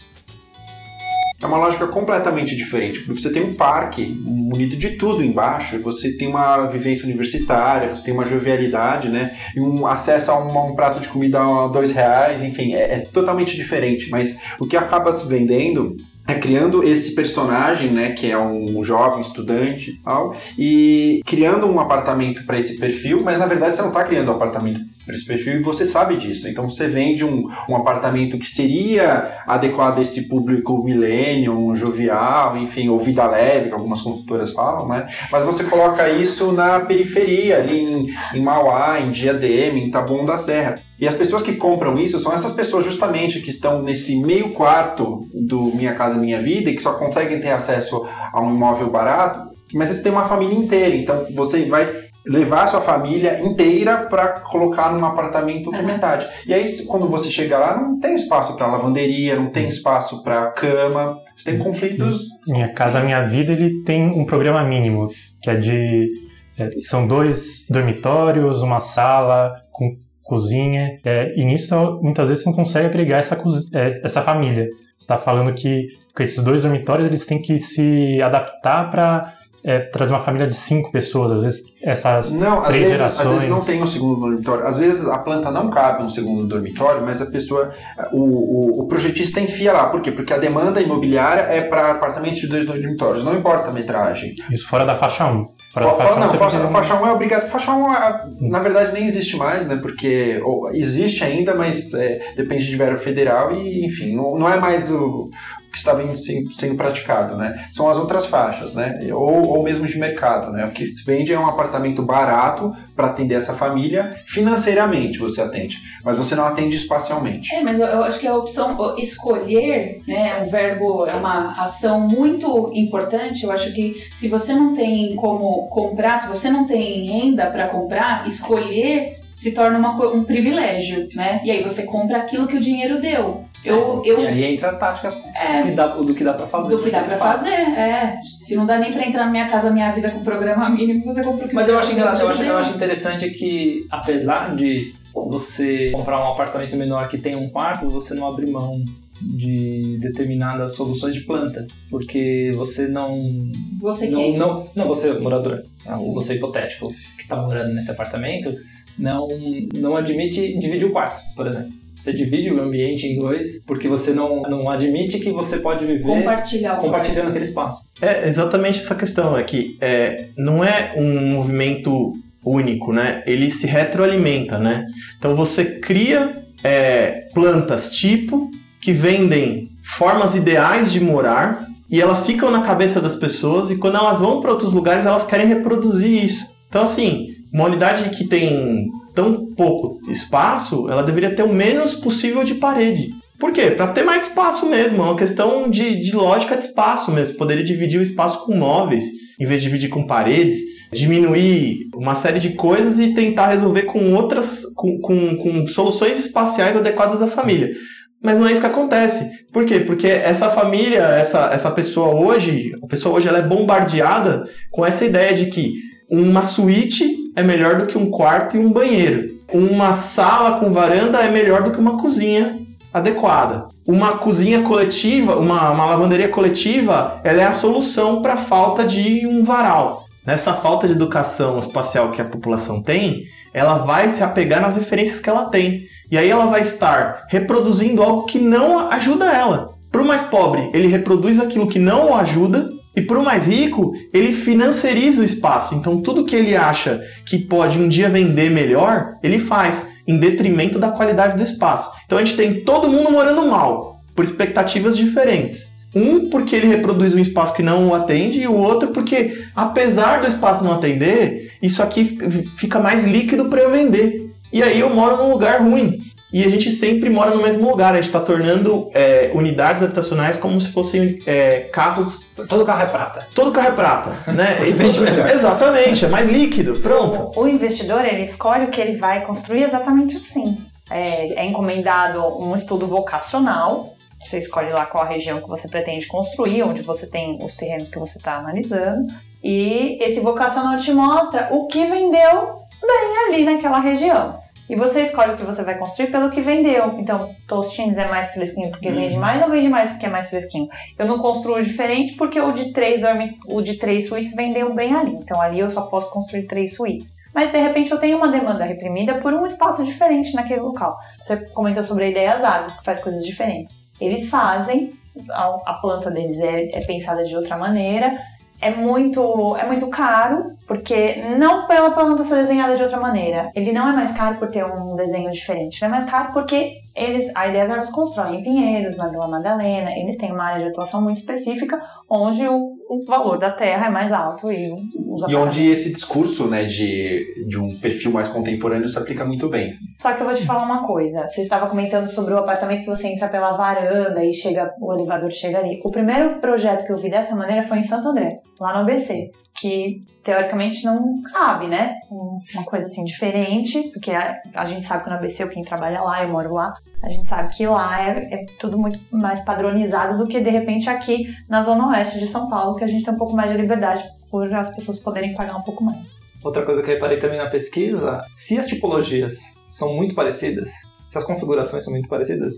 Speaker 7: É uma lógica completamente diferente, porque você tem um parque munido de tudo embaixo, você tem uma vivência universitária, você tem uma jovialidade, né? E um acesso a um, a um prato de comida a dois reais, enfim, é, é totalmente diferente. Mas o que acaba se vendendo é criando esse personagem, né, que é um jovem estudante e tal, e criando um apartamento para esse perfil, mas na verdade você não está criando um apartamento para esse perfil e você sabe disso. Então você vende um, um apartamento que seria adequado a esse público millennium, jovial, enfim, ou vida leve, que algumas consultoras falam, né? Mas você coloca isso na periferia, ali em, em Mauá, em Diadema, em Taboão da Serra. E as pessoas que compram isso são essas pessoas justamente que estão nesse meio quarto do Minha Casa Minha Vida e que só conseguem ter acesso a um imóvel barato, mas eles têm uma família inteira. Então você vai levar a sua família inteira para colocar num apartamento de metade. E aí quando você chega lá, não tem espaço para lavanderia, não tem espaço para cama, você tem conflitos
Speaker 5: Minha Casa Minha Vida, ele tem um programa mínimo, que é de... é, são dois dormitórios, uma sala com cozinha, é, e nisso muitas vezes você não consegue agregar essa, é, essa família. Você está falando que com esses dois dormitórios eles têm que se adaptar para trazer uma família de cinco pessoas, às vezes essas
Speaker 7: Não, às vezes, às
Speaker 5: gerações.
Speaker 7: vezes não tem um segundo dormitório. Às vezes a planta não cabe um segundo dormitório, mas a pessoa, o, o, o projetista enfia lá. Por quê? Porque a demanda imobiliária é para apartamentos de dois dormitórios, não importa a metragem.
Speaker 5: Isso fora da faixa 1. Fora da
Speaker 7: Fa-
Speaker 5: faixa
Speaker 7: fa- não,
Speaker 5: 1 você
Speaker 7: faixa,
Speaker 5: precisa-
Speaker 7: faixa 1 é obrigado. Faixa 1, ah, na verdade, nem existe mais, né? Porque ou, existe ainda, mas é, depende de verba federal e, enfim, não, não é mais o que está bem se- sendo praticado, né? São as outras faixas, né? Ou, ou mesmo de mercado, né? O que se vende é um apartamento barato para atender essa família, financeiramente você atende, mas você não atende espacialmente.
Speaker 6: É, mas eu, acho que a opção escolher, né, o verbo é uma ação muito importante. Eu acho que se você não tem como comprar, se você não tem renda para comprar, escolher se torna uma um privilégio, né? E aí você compra aquilo que o dinheiro deu. Eu, eu
Speaker 2: E aí entra a tática
Speaker 6: É.
Speaker 2: que dá- do que dá pra fazer.
Speaker 6: do que dá pra fazer, é. Se não dá nem pra entrar na minha casa, minha vida com programa mínimo, você compra o que
Speaker 2: Mas eu acho, engraçado, eu, acho, eu acho interessante que, apesar de você comprar um apartamento menor que tem um quarto, você não abre mão de determinadas soluções de planta, porque você não
Speaker 6: Você
Speaker 2: não,
Speaker 6: quer.
Speaker 2: não, não você morador, né, ou você hipotético que está morando nesse apartamento, não não admite dividir o quarto, por exemplo. Você divide o ambiente em dois porque você não, não admite que você pode viver compartilhando aquele espaço.
Speaker 3: É exatamente essa questão, é que é, não é um movimento único, né? Ele se retroalimenta, né? Então você cria é, plantas tipo que vendem formas ideais de morar e elas ficam na cabeça das pessoas e quando elas vão para outros lugares elas querem reproduzir isso. Então assim, uma unidade que tem tão pouco espaço, ela deveria ter o menos possível de parede. Por quê? Para ter mais espaço mesmo, é uma questão de, de lógica de espaço mesmo. Poderia dividir o espaço com móveis, em vez de dividir com paredes, diminuir uma série de coisas e tentar resolver com outras, com, com, com soluções espaciais adequadas à família. Mas não é isso que acontece. Por quê? Porque essa família, essa, essa pessoa hoje, a pessoa hoje ela é bombardeada com essa ideia de que uma suíte é melhor do que um quarto e um banheiro. Uma sala com varanda é melhor do que uma cozinha adequada. Uma cozinha coletiva, uma, uma lavanderia coletiva, ela é a solução para a falta de um varal. Nessa falta de educação espacial que a população tem, ela vai se apegar nas referências que ela tem. E aí ela vai estar reproduzindo algo que não ajuda ela. Para o mais pobre, ele reproduz aquilo que não o ajuda, e para o mais rico, ele financiariza o espaço. Então tudo que ele acha que pode um dia vender melhor, ele faz, em detrimento da qualidade do espaço. Então a gente tem todo mundo morando mal, por expectativas diferentes. Um porque ele reproduz um espaço que não o atende, e o outro porque, apesar do espaço não atender, isso aqui fica mais líquido para eu vender. E aí eu moro num lugar ruim. E a gente sempre mora no mesmo lugar. A gente está tornando é, unidades habitacionais como se fossem é, carros.
Speaker 2: Todo carro é prata.
Speaker 3: Todo carro é prata, (laughs) né?
Speaker 2: Vende melhor.
Speaker 3: Exatamente, é mais líquido. Pronto.
Speaker 4: O, o investidor, ele escolhe o que ele vai construir exatamente assim. É, é encomendado um estudo vocacional, você escolhe lá qual a região que você pretende construir, onde você tem os terrenos que você está analisando, e esse vocacional te mostra o que vendeu bem ali naquela região. E você escolhe o que você vai construir pelo que vendeu. Então, Tostines é mais fresquinho porque vende mais ou vende mais porque é mais fresquinho? Eu não construo diferente porque o de três dorme, o de três suítes vendeu bem ali. Então ali eu só posso construir três suítes. Mas de repente eu tenho uma demanda reprimida por um espaço diferente naquele local. Você comentou sobre a ideia Árvores, que faz coisas diferentes. Eles fazem, a, a planta deles é, é pensada de outra maneira, é muito, é muito caro, porque não pela planta ser desenhada de outra maneira. Ele não é mais caro por ter um desenho diferente. Ele é mais caro porque eles, a Ideias Árvores constroem em Pinheiros, na Vila Madalena, eles têm uma área de atuação muito específica, onde o, o valor da terra é mais alto e os
Speaker 7: E onde esse discurso né, de, de um perfil mais contemporâneo se aplica muito bem.
Speaker 4: Só que eu vou te falar uma coisa. Você estava comentando sobre o apartamento que você entra pela varanda e chega, o elevador chega ali. O primeiro projeto que eu vi dessa maneira foi em Santo André, lá no ABC, que teoricamente não cabe, né? Um- Uma coisa assim diferente, porque a, a gente sabe que no ABC, quem trabalha lá, eu moro lá, a gente sabe que lá é, é tudo muito mais padronizado do que de repente aqui na zona oeste de São Paulo, que a gente tem um pouco mais de liberdade por as pessoas poderem pagar um pouco mais.
Speaker 2: Outra coisa que eu reparei também na pesquisa, se as tipologias são muito parecidas, se as configurações são muito parecidas,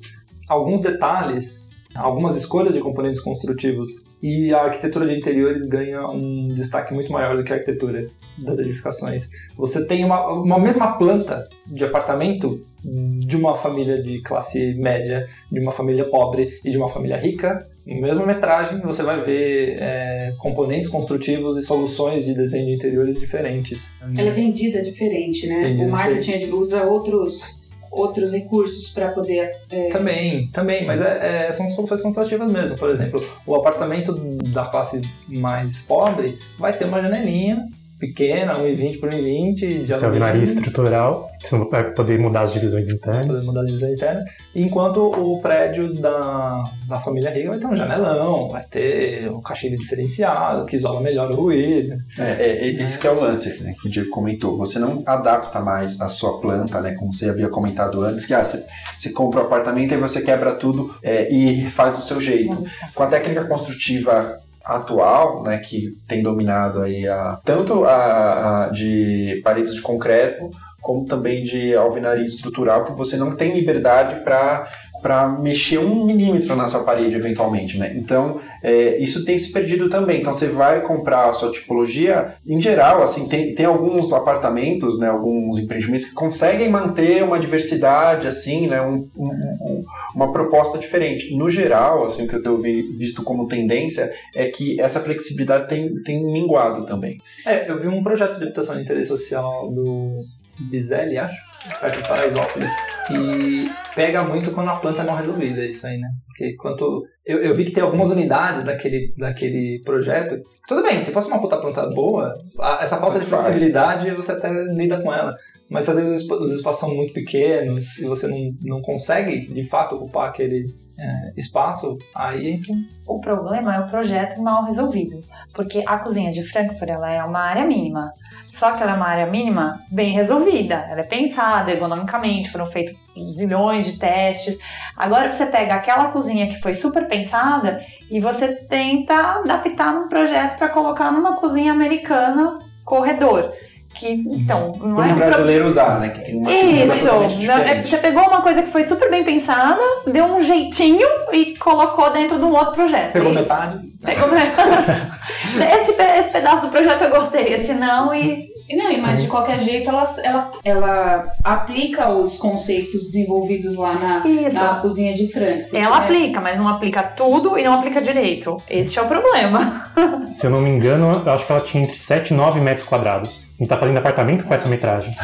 Speaker 2: alguns detalhes, algumas escolhas de componentes construtivos e a arquitetura de interiores ganha um destaque muito maior do que a arquitetura das edificações. Você tem uma, uma mesma planta de apartamento de uma família de classe média, de uma família pobre e de uma família rica, mesma metragem você vai ver é, componentes construtivos e soluções de desenho de interiores diferentes.
Speaker 6: Ela é vendida diferente, né?
Speaker 2: Vendida
Speaker 6: o marketing usa outros, outros recursos para poder. É...
Speaker 2: Também, também, mas é, é, são soluções construtivas mesmo. Por exemplo, o apartamento da classe mais pobre vai ter uma janelinha pequena, 1,20 por 1,20.
Speaker 5: Já alvenaria estrutural, você não vai poder mudar as divisões internas.
Speaker 2: Poder mudar as divisões internas. Enquanto o prédio da, da família rica vai ter um janelão, vai ter um caixilho diferenciado, que isola melhor o ruído.
Speaker 7: É, é, é esse que é o lance, né, que o Diego comentou. Você não adapta mais a sua planta, né, como você havia comentado antes, que ah, você, você compra um apartamento e você quebra tudo é, e faz do seu jeito. Com a técnica construtiva atual, né, que tem dominado aí a, tanto a, a de paredes de concreto como também de alvenaria estrutural, que você não tem liberdade para para mexer um milímetro na sua parede eventualmente, né? Então é, isso tem se perdido também. Então você vai comprar a sua tipologia em geral, assim tem, tem alguns apartamentos, né? Alguns empreendimentos que conseguem manter uma diversidade, assim, né? Um, um, uma proposta diferente. No geral, assim o que eu tenho visto como tendência é que essa flexibilidade tem, tem minguado também.
Speaker 2: É, eu vi um projeto de habitação de interesse social do Bizelli, acho, perto de Paraisópolis. E pega muito quando a planta é mal resolvida, isso aí, né? Porque quanto. Eu, eu vi que tem algumas unidades daquele, daquele projeto. Tudo bem, se fosse uma puta planta boa, a, essa falta de flexibilidade você até lida com ela. Mas às vezes os espaços são muito pequenos e você não, não consegue de fato ocupar aquele é, espaço, aí entra.
Speaker 4: O problema é o projeto mal resolvido. Porque a cozinha de Frankfurt ela é uma área mínima. Só que ela é uma área mínima bem resolvida. Ela é pensada ergonomicamente, foram feitos zilhões de testes. Agora você pega aquela cozinha que foi super pensada e você tenta adaptar num projeto para colocar numa cozinha americana corredor que então
Speaker 7: não é um brasileiro usar, né? Que tem uma
Speaker 4: Isso. É, você pegou uma coisa que foi super bem pensada, deu um jeitinho e colocou dentro de um outro projeto.
Speaker 2: Pegou e... metade.
Speaker 4: Pegou metade. (laughs) esse, esse pedaço do projeto eu gostei, esse não e
Speaker 6: não, mas de qualquer jeito ela, ela, ela aplica os conceitos desenvolvidos lá na, na cozinha de Frankfurt.
Speaker 4: Ela né? aplica, mas não aplica tudo e não aplica direito. Esse é o problema. (laughs)
Speaker 5: Se eu não me engano, eu acho que ela tinha entre 7 e 9 metros quadrados. A gente tá fazendo apartamento com essa metragem. (laughs)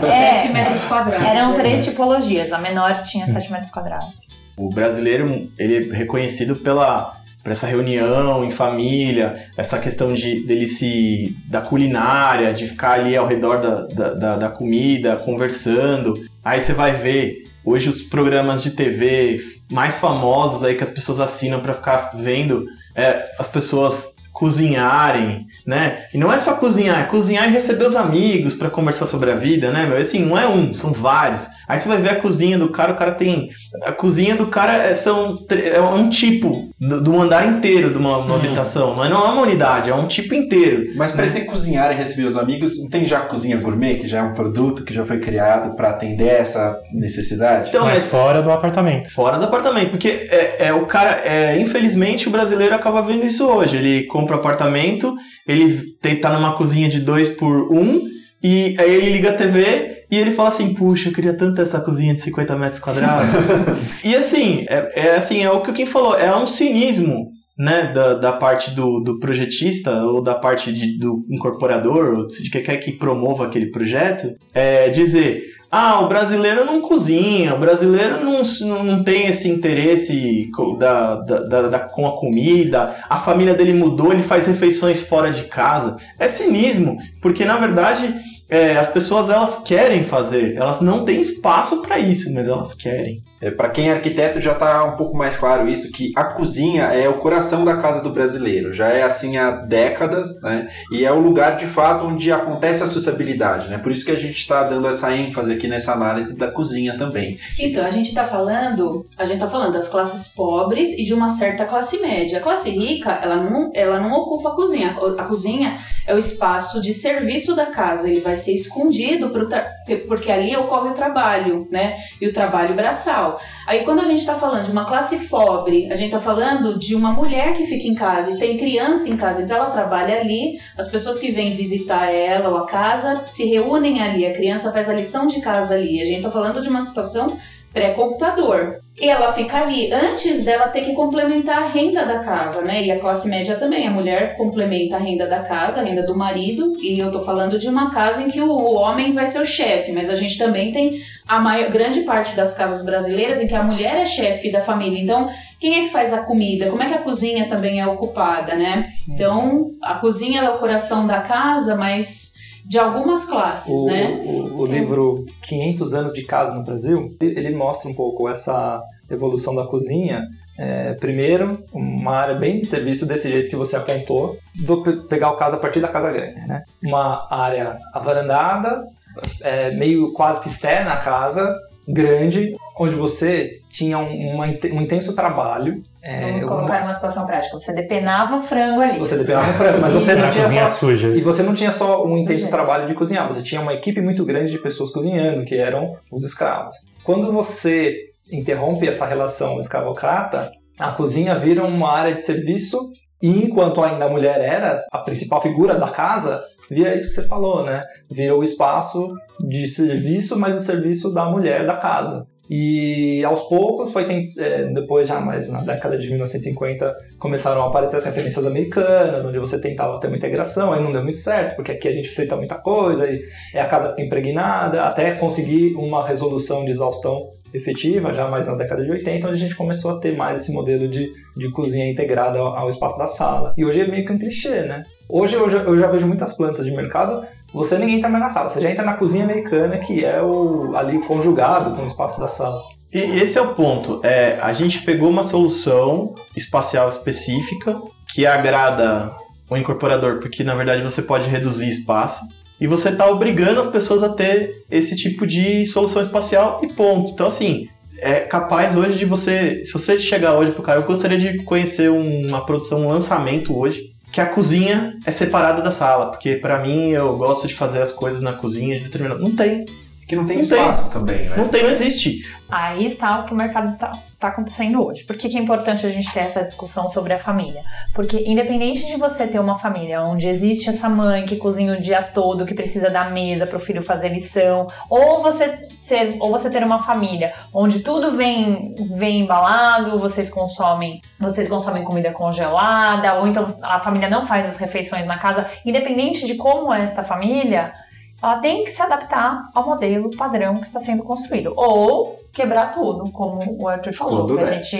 Speaker 6: 7 metros quadrados.
Speaker 4: Eram três tipologias. A menor tinha 7 metros quadrados.
Speaker 3: O brasileiro, ele é reconhecido pela para essa reunião em família, essa questão de dele se da culinária, de ficar ali ao redor da, da, da, da comida, conversando. Aí você vai ver hoje os programas de TV mais famosos aí que as pessoas assinam para ficar vendo é, as pessoas cozinharem, né? E não é só cozinhar, é cozinhar e receber os amigos para conversar sobre a vida, né, meu? Assim, não é um, são vários. Aí você vai ver a cozinha do cara, o cara tem. A cozinha do cara é, são, é um tipo do, do andar inteiro de uma, uma uhum. habitação. Não é, não é uma unidade, é um tipo inteiro.
Speaker 7: Mas para você cozinhar e receber os amigos, não tem já a cozinha gourmet, que já é um produto que já foi criado para atender essa necessidade?
Speaker 5: Então, mas, mas fora do apartamento.
Speaker 3: Fora do apartamento, porque é, é o cara, é, infelizmente, o brasileiro acaba vendo isso hoje. Ele compra apartamento, ele tem, tá numa cozinha de 2 por 1 um, e aí ele liga a TV e ele fala assim, puxa, eu queria tanto essa cozinha de 50 metros quadrados. (laughs) e assim, é, é, assim, é o que o Kim falou, é um cinismo né, da, da parte do, do projetista ou da parte de, do incorporador, ou de quem quer que promova aquele projeto, é dizer, ah, o brasileiro não cozinha, o brasileiro não, não tem esse interesse da, da, da, da, com a comida, a família dele mudou, ele faz refeições fora de casa. É cinismo, porque na verdade é, as pessoas elas querem fazer, elas não têm espaço para isso, mas elas querem.
Speaker 7: É, para quem é arquiteto já está um pouco mais claro isso, que a cozinha é o coração da casa do brasileiro. Já é assim há décadas, né? E é o lugar de fato onde acontece a sociabilidade, né? Por isso que a gente está dando essa ênfase aqui nessa análise da cozinha também.
Speaker 6: Então, a gente está falando, a gente tá falando das classes pobres e de uma certa classe média. A classe rica, ela não, ela não ocupa a cozinha. A cozinha é o espaço de serviço da casa, ele vai ser escondido porque ali ocorre o trabalho, né? E o trabalho braçal. Aí quando a gente está falando de uma classe pobre, a gente está falando de uma mulher que fica em casa e tem criança em casa, então ela trabalha ali, as pessoas que vêm visitar ela ou a casa se reúnem ali, a criança faz a lição de casa ali. A gente está falando de uma situação pré-computador. E ela fica ali antes dela ter que complementar a renda da casa, né? E a classe média também. A mulher complementa a renda da casa, a renda do marido. E eu tô falando de uma casa em que o homem vai ser o chefe, mas a gente também tem a maior, grande parte das casas brasileiras em que a mulher é chefe da família. Então, quem é que faz a comida? Como é que a cozinha também é ocupada, né? Então, a cozinha é o coração da casa, mas de algumas classes,
Speaker 2: o,
Speaker 6: né?
Speaker 2: O, o, livro 500 anos de casa no Brasil, ele mostra um pouco essa evolução da cozinha. É, primeiro, uma área bem de serviço desse jeito que você apontou. Vou pegar o caso a partir da casa grande, né? Uma área avarandada, é, meio quase que externa à casa, grande, onde você tinha um, uma, um intenso trabalho
Speaker 4: é, Vamos colocar uma situação prática. Você depenava o frango ali.
Speaker 2: Você depenava o frango, mas você (laughs) não tinha só
Speaker 5: suja.
Speaker 2: e você não tinha só um intenso trabalho de cozinhar. Você tinha uma equipe muito grande de pessoas cozinhando, que eram os escravos. Quando você interrompe essa relação escravocrata, a cozinha vira uma área de serviço e enquanto ainda a mulher era a principal figura da casa, vira isso que você falou, né? Vira o espaço de serviço, mas o serviço da mulher da casa. E aos poucos, foi é, depois já mais na década de 1950, começaram a aparecer as referências americanas, onde você tentava ter uma integração, aí não deu muito certo, porque aqui a gente frita muita coisa, e a casa fica impregnada, até conseguir uma resolução de exaustão efetiva, já mais na década de 80, onde a gente começou a ter mais esse modelo de, de cozinha integrada ao, ao espaço da sala. E hoje é meio que um clichê, né? Hoje eu já, eu já vejo muitas plantas de mercado você nem entra mais na sala, você já entra na cozinha americana, que é o ali conjugado com o espaço da sala.
Speaker 3: E esse é o ponto. É, a gente pegou uma solução espacial específica que agrada o incorporador, porque na verdade você pode reduzir espaço. E você está obrigando as pessoas a ter esse tipo de solução espacial e ponto. Então, assim, é capaz hoje de você. Se você chegar hoje pro cara, eu gostaria de conhecer uma produção, um lançamento hoje que a cozinha é separada da sala, porque para mim eu gosto de fazer as coisas na cozinha de determinado. Não tem.
Speaker 7: Que não tem não espaço tem. também, né?
Speaker 3: Não tem, não existe.
Speaker 4: Aí está o que o mercado está, está acontecendo hoje. Por que, que é importante a gente ter essa discussão sobre a família? Porque independente de você ter uma família onde existe essa mãe que cozinha o dia todo, que precisa da mesa para o filho fazer lição, ou você ser, ou você ter uma família onde tudo vem vem embalado, vocês consomem, vocês consomem comida congelada, ou então a família não faz as refeições na casa, independente de como é esta família, ela tem que se adaptar ao modelo padrão que está sendo construído. Ou quebrar tudo, como o Arthur falou. Que a gente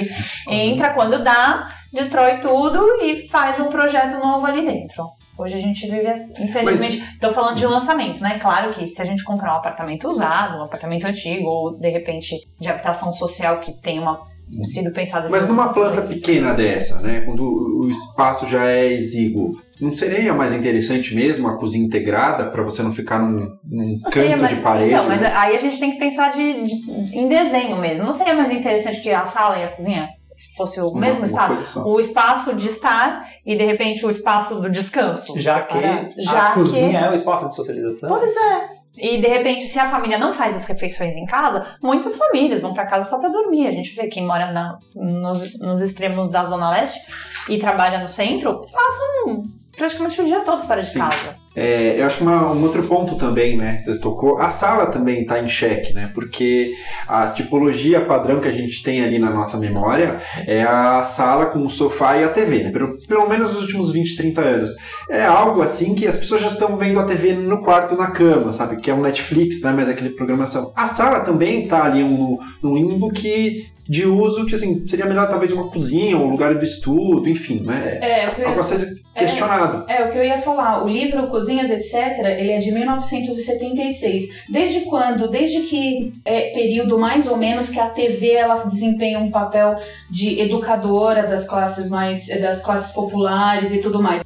Speaker 4: entra quando dá, destrói tudo e faz um projeto novo ali dentro. Hoje a gente vive, assim, infelizmente, estou falando de lançamento, né? Claro que se a gente comprar um apartamento usado, um apartamento antigo, ou de repente de habitação social que tem uma sido pensado.
Speaker 7: Mas numa planta pequena dessa, né? Quando o espaço já é exíguo, não seria mais interessante mesmo a cozinha integrada para você não ficar num, num canto
Speaker 4: seria,
Speaker 7: mas, de parede?
Speaker 4: Então, mas aí a gente tem que pensar de, de, em desenho mesmo. Não seria mais interessante que a sala e a cozinha fosse o uma, mesmo uma espaço? O espaço de estar e de repente o espaço do descanso.
Speaker 2: Já que Já a que... cozinha é o espaço de socialização?
Speaker 4: Pois é. E de repente, se a família não faz as refeições em casa, muitas famílias vão para casa só para dormir. A gente vê quem mora na, nos, nos extremos da Zona Leste e trabalha no centro, passam praticamente o dia todo fora de Sim. casa.
Speaker 7: É, eu acho que uma, um outro ponto também, né, tocou, a sala também está em xeque, né, porque a tipologia padrão que a gente tem ali na nossa memória é a sala com o sofá e a TV, né, pelo, pelo menos nos últimos 20, 30 anos. É algo assim que as pessoas já estão vendo a TV no quarto, na cama, sabe, que é um Netflix, não é mais aquele programação. A sala também está ali um, num limbo que de uso que assim seria melhor talvez uma cozinha ou um lugar do estudo, enfim, né?
Speaker 6: É, o que eu ia,
Speaker 7: algo a ser questionado.
Speaker 6: É, é, o que eu ia falar. O livro Cozinhas etc. Ele é de 1976. Desde quando? Desde que é período mais ou menos que a TV ela desempenha um papel de educadora das classes mais das classes populares e tudo mais.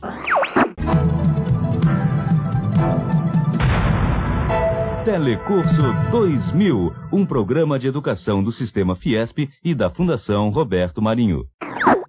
Speaker 8: Telecurso 2000, um programa de educação do Sistema Fiesp e da Fundação Roberto Marinho.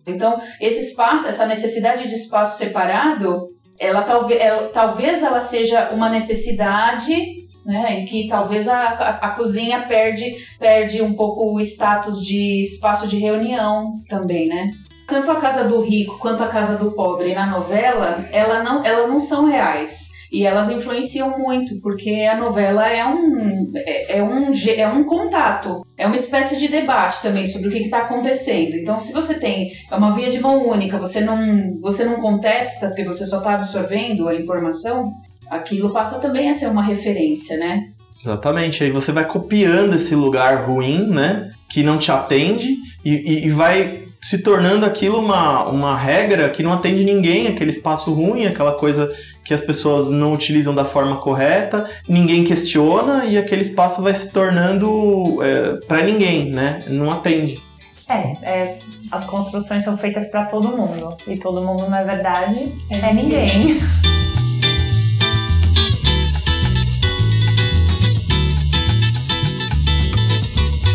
Speaker 6: Então, esse espaço, essa necessidade de espaço separado, ela talvez, ela, talvez ela seja uma necessidade né, em que talvez a, a, a, cozinha perde, perde um pouco o status de espaço de reunião também, né? Tanto a casa do rico quanto a casa do pobre na novela, ela não, elas não são reais E elas influenciam muito, porque a novela é um, é, é um, é um contato, é uma espécie de debate também sobre o que está acontecendo. Então, se você tem é uma via de mão única, você não, você não contesta, porque você só está absorvendo a informação, aquilo passa também a ser uma referência, né?
Speaker 3: Exatamente. Aí você vai copiando esse lugar ruim, né? Que não te atende e, e, e vai se tornando aquilo uma, uma regra que não atende ninguém, aquele espaço ruim, aquela coisa que as pessoas não utilizam da forma correta, ninguém questiona e aquele espaço vai se tornando é, para ninguém, né? Não atende.
Speaker 4: É, é, as construções são feitas para todo mundo e todo mundo na verdade é ninguém.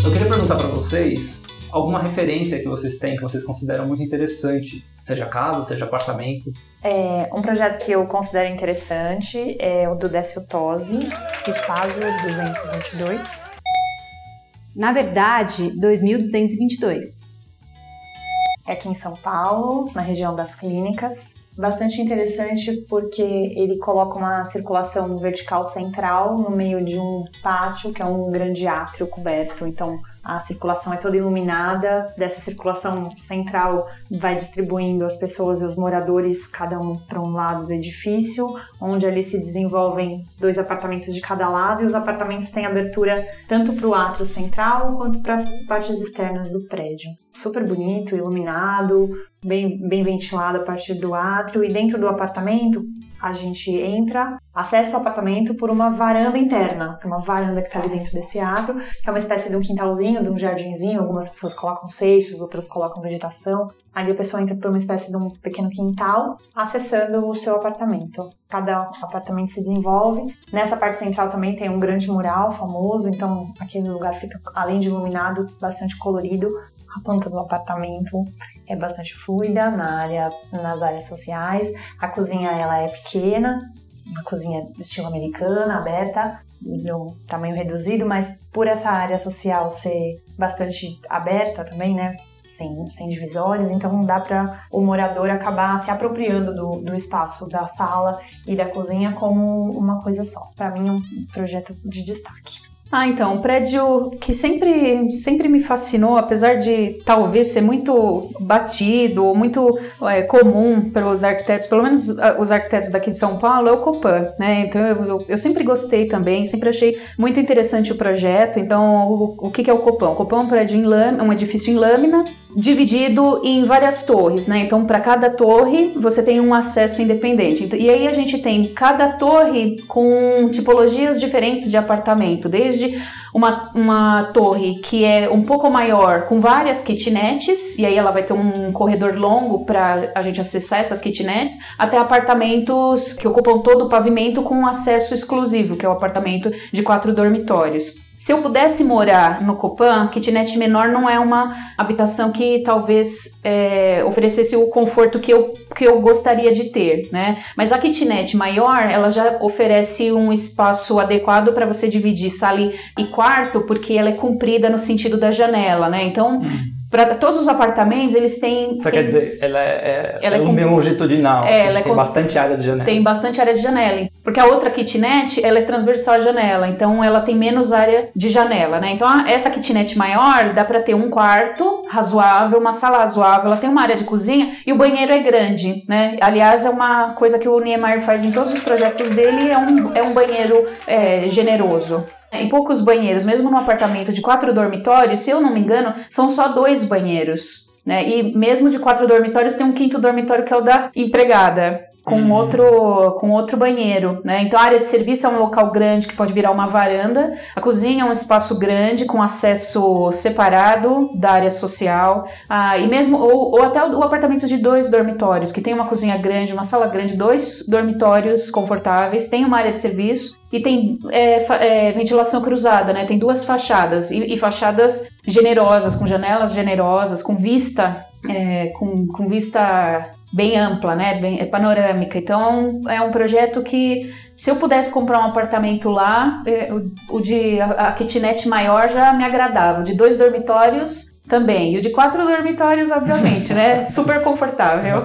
Speaker 2: Eu queria perguntar para vocês alguma referência que vocês têm que vocês consideram muito interessante, seja casa, seja apartamento.
Speaker 4: É, um projeto que eu considero interessante é o do Décio Tosi, Espaço 222.
Speaker 1: Na verdade, 2222.
Speaker 4: É aqui em São Paulo, na região das clínicas. Bastante interessante porque ele coloca uma circulação vertical central no meio de um pátio, que é um grande átrio coberto. Então, a circulação é toda iluminada, dessa circulação central vai distribuindo as pessoas e os moradores, cada um para um lado do edifício, onde ali se desenvolvem dois apartamentos de cada lado e os apartamentos têm abertura tanto para o átrio central quanto para as partes externas do prédio. Super bonito, iluminado, bem, bem ventilado a partir do átrio e dentro do apartamento a gente entra, acessa o apartamento por uma varanda interna, que é uma varanda que está ali dentro desse átrio, que é uma espécie de um quintalzinho, de um jardinzinho, algumas pessoas colocam seixos, outras colocam vegetação. Ali a pessoa entra por uma espécie de um pequeno quintal, acessando o seu apartamento. Cada apartamento se desenvolve. Nessa parte central também tem um grande mural famoso, então aquele lugar fica, além de iluminado, bastante colorido, a planta do apartamento é bastante fluida na área, nas áreas sociais. A cozinha ela é pequena, uma cozinha estilo americana, aberta, no tamanho reduzido, mas por essa área social ser bastante aberta também, né? Sem, sem divisórias, então dá para o morador acabar se apropriando do, do espaço da sala e da cozinha como uma coisa só. Para mim, é um projeto de destaque.
Speaker 6: Ah, então, um prédio que sempre, sempre me fascinou, apesar de talvez ser muito batido ou muito é, comum para os arquitetos, pelo menos ah, os arquitetos daqui de São Paulo, é o Copan, né? Então eu, eu, sempre gostei também, sempre achei muito interessante o projeto. Então, o, o que, que é o Copan? O Copan é um prédio em lâmina, um edifício em lâmina, dividido em várias torres, né? Então, para cada torre você tem um acesso independente. Então, e aí a gente tem cada torre com tipologias diferentes de apartamento, desde uma, uma torre que é um pouco maior, com várias kitnets, e aí ela vai ter um corredor longo para a gente acessar essas kitnets, até apartamentos que ocupam todo o pavimento com acesso exclusivo, que é o apartamento de quatro dormitórios. Se eu pudesse morar no Copan, kitnet menor não é uma habitação que talvez é, oferecesse o conforto que eu, que eu gostaria de ter, né? Mas a kitnet maior, ela já oferece um espaço adequado para você dividir sala e quarto, porque ela é comprida no sentido da janela, né? Então, hum para todos os apartamentos, eles têm.
Speaker 2: Só
Speaker 6: tem,
Speaker 2: quer dizer, ela é,
Speaker 6: ela é,
Speaker 2: é
Speaker 6: com,
Speaker 2: longitudinal,
Speaker 6: é,
Speaker 2: assim,
Speaker 6: ela é
Speaker 2: tem
Speaker 6: com,
Speaker 2: bastante área de janela.
Speaker 6: Tem bastante área de janela. Porque a outra kitnet, ela é transversal à janela, então ela tem menos área de janela, né? Então a, essa kitnet maior dá para ter um quarto razoável, uma sala razoável, ela tem uma área de cozinha e o banheiro é grande, né? Aliás, é uma coisa que o Niemeyer faz em todos os projetos dele, é um, é um banheiro é, generoso. E poucos banheiros, mesmo num apartamento de quatro dormitórios, se eu não me engano, são só dois banheiros. Né? E mesmo de quatro dormitórios, tem um quinto dormitório que é o da empregada com
Speaker 2: Uhum.
Speaker 6: outro com outro banheiro, né? Então a área de serviço é um local grande que pode virar uma varanda. A cozinha é um espaço grande com acesso separado da área social. Ah, e mesmo ou, ou até o, o apartamento de dois dormitórios que tem uma cozinha grande, uma sala grande, dois dormitórios confortáveis, tem uma área de serviço e tem é, é, ventilação cruzada, né? Tem duas fachadas e, e fachadas generosas, com janelas generosas, com vista, é, com, com vista bem ampla, né? Bem é panorâmica. Então é um projeto que se eu pudesse comprar um apartamento lá, é, o, o de a, a kitnet maior já me agradava. O de dois dormitórios também. E o de quatro dormitórios, obviamente, né? (laughs) Super confortável.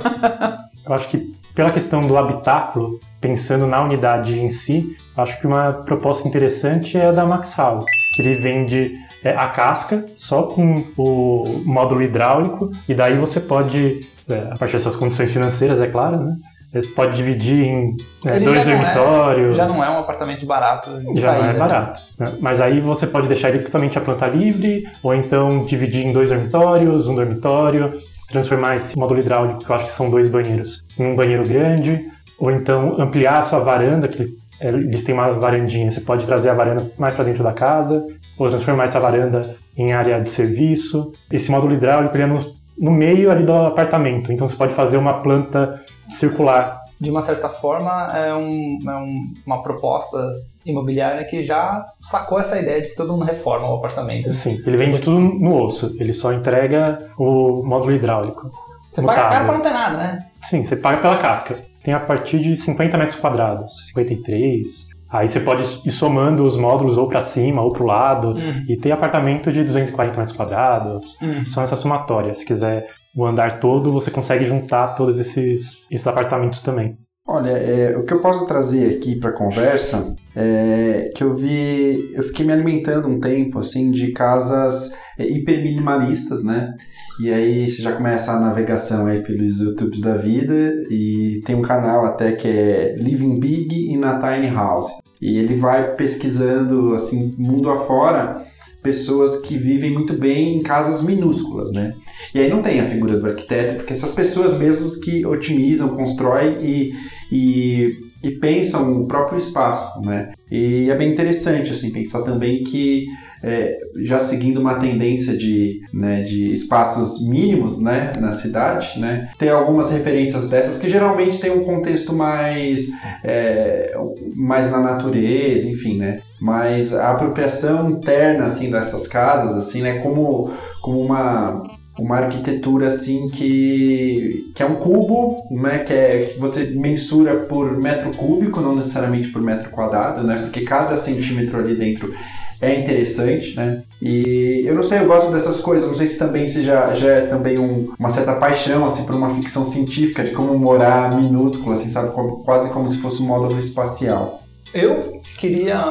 Speaker 5: Eu acho que pela questão do habitáculo, pensando na unidade em si, acho que uma proposta interessante é a da Max House, que ele vende é, a casca só com o módulo hidráulico e daí você pode, é, a partir dessas condições financeiras, é claro, né? Você pode dividir em
Speaker 2: Ele
Speaker 5: dois
Speaker 2: já não é-
Speaker 5: dormitórios.
Speaker 2: Já não é um apartamento barato
Speaker 5: Já não
Speaker 2: saída,
Speaker 5: é
Speaker 2: né?
Speaker 5: barato. né? Mas aí você pode deixar ele totalmente a planta livre, ou então dividir em dois dormitórios, um dormitório, transformar esse módulo hidráulico, que eu acho que são dois banheiros, em um banheiro grande, ou então ampliar a sua varanda, que é, eles têm uma varandinha, você pode trazer a varanda mais para dentro da casa, ou transformar essa varanda em área de serviço. Esse módulo hidráulico ele é no, no meio ali do apartamento, então você pode fazer uma planta circular
Speaker 2: De uma certa forma, é, um- é um- uma proposta imobiliária que já sacou essa ideia de que todo mundo reforma o apartamento.
Speaker 5: Sim, ele vende tudo no osso, ele só entrega o módulo hidráulico.
Speaker 2: Você paga caro pra não ter nada, né?
Speaker 5: Sim, você paga pela casca. Tem a partir de 50 metros quadrados, 53. Aí você pode ir somando os módulos ou pra cima ou pro lado.
Speaker 2: Hum.
Speaker 5: E tem apartamento de 240 metros quadrados.
Speaker 2: Hum.
Speaker 5: São essas somatórias. Se quiser o andar todo, você consegue juntar todos esses, esses apartamentos também.
Speaker 7: Olha, é, o que eu posso trazer aqui para conversa é que eu vi, eu fiquei me alimentando um tempo assim de casas é, hiperminimalistas, né? E aí você já começa a navegação aí pelos YouTubes da vida e tem um canal até que é Living Big in a Tiny House. E ele vai pesquisando assim mundo afora pessoas que vivem muito bem em casas minúsculas, né? E aí não tem a figura do arquiteto, porque essas pessoas mesmos que otimizam, constroem e, e, e pensam o próprio espaço, né? E é bem interessante, assim, pensar também que é, já seguindo uma tendência de, né, de espaços mínimos, né, na cidade, né? Tem algumas referências dessas que geralmente tem um contexto mais, é, mais na natureza, enfim, né? Mas a apropriação interna, assim, dessas casas, assim, né, como, como uma uma arquitetura assim que, que é um cubo, né, que, é, que você mensura por metro cúbico, não necessariamente por metro quadrado, né, porque cada centímetro ali dentro é interessante, né? E eu não sei, eu gosto dessas coisas, não sei se também se já, já é também um- uma certa paixão assim por uma ficção científica de como morar minúsculo, assim, sabe, como- quase como se fosse um módulo espacial.
Speaker 2: Eu queria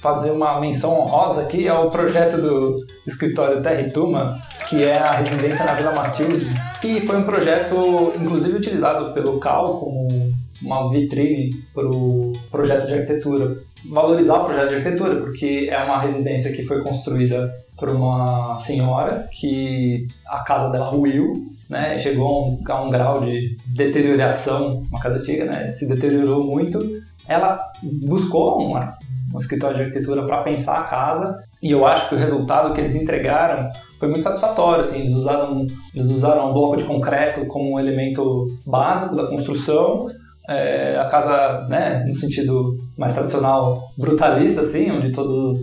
Speaker 2: fazer uma menção honrosa aqui ao projeto do escritório Terra Tuma, que é a residência na Vila Matilde, que foi um projeto, inclusive, utilizado pelo CAL como uma vitrine para o projeto de arquitetura. Valorizar o projeto de arquitetura, porque é uma residência que foi construída por uma senhora que a casa dela ruiu, né, chegou a um, grau de deterioração, uma casa antiga, né, se deteriorou muito. Ela buscou uma, um escritório de arquitetura para pensar a casa e eu acho que o resultado que eles entregaram foi muito satisfatório. Assim, eles usaram eles usaram um bloco de concreto como um elemento básico da construção. É, a casa, né, no sentido mais tradicional, brutalista, assim, onde todos os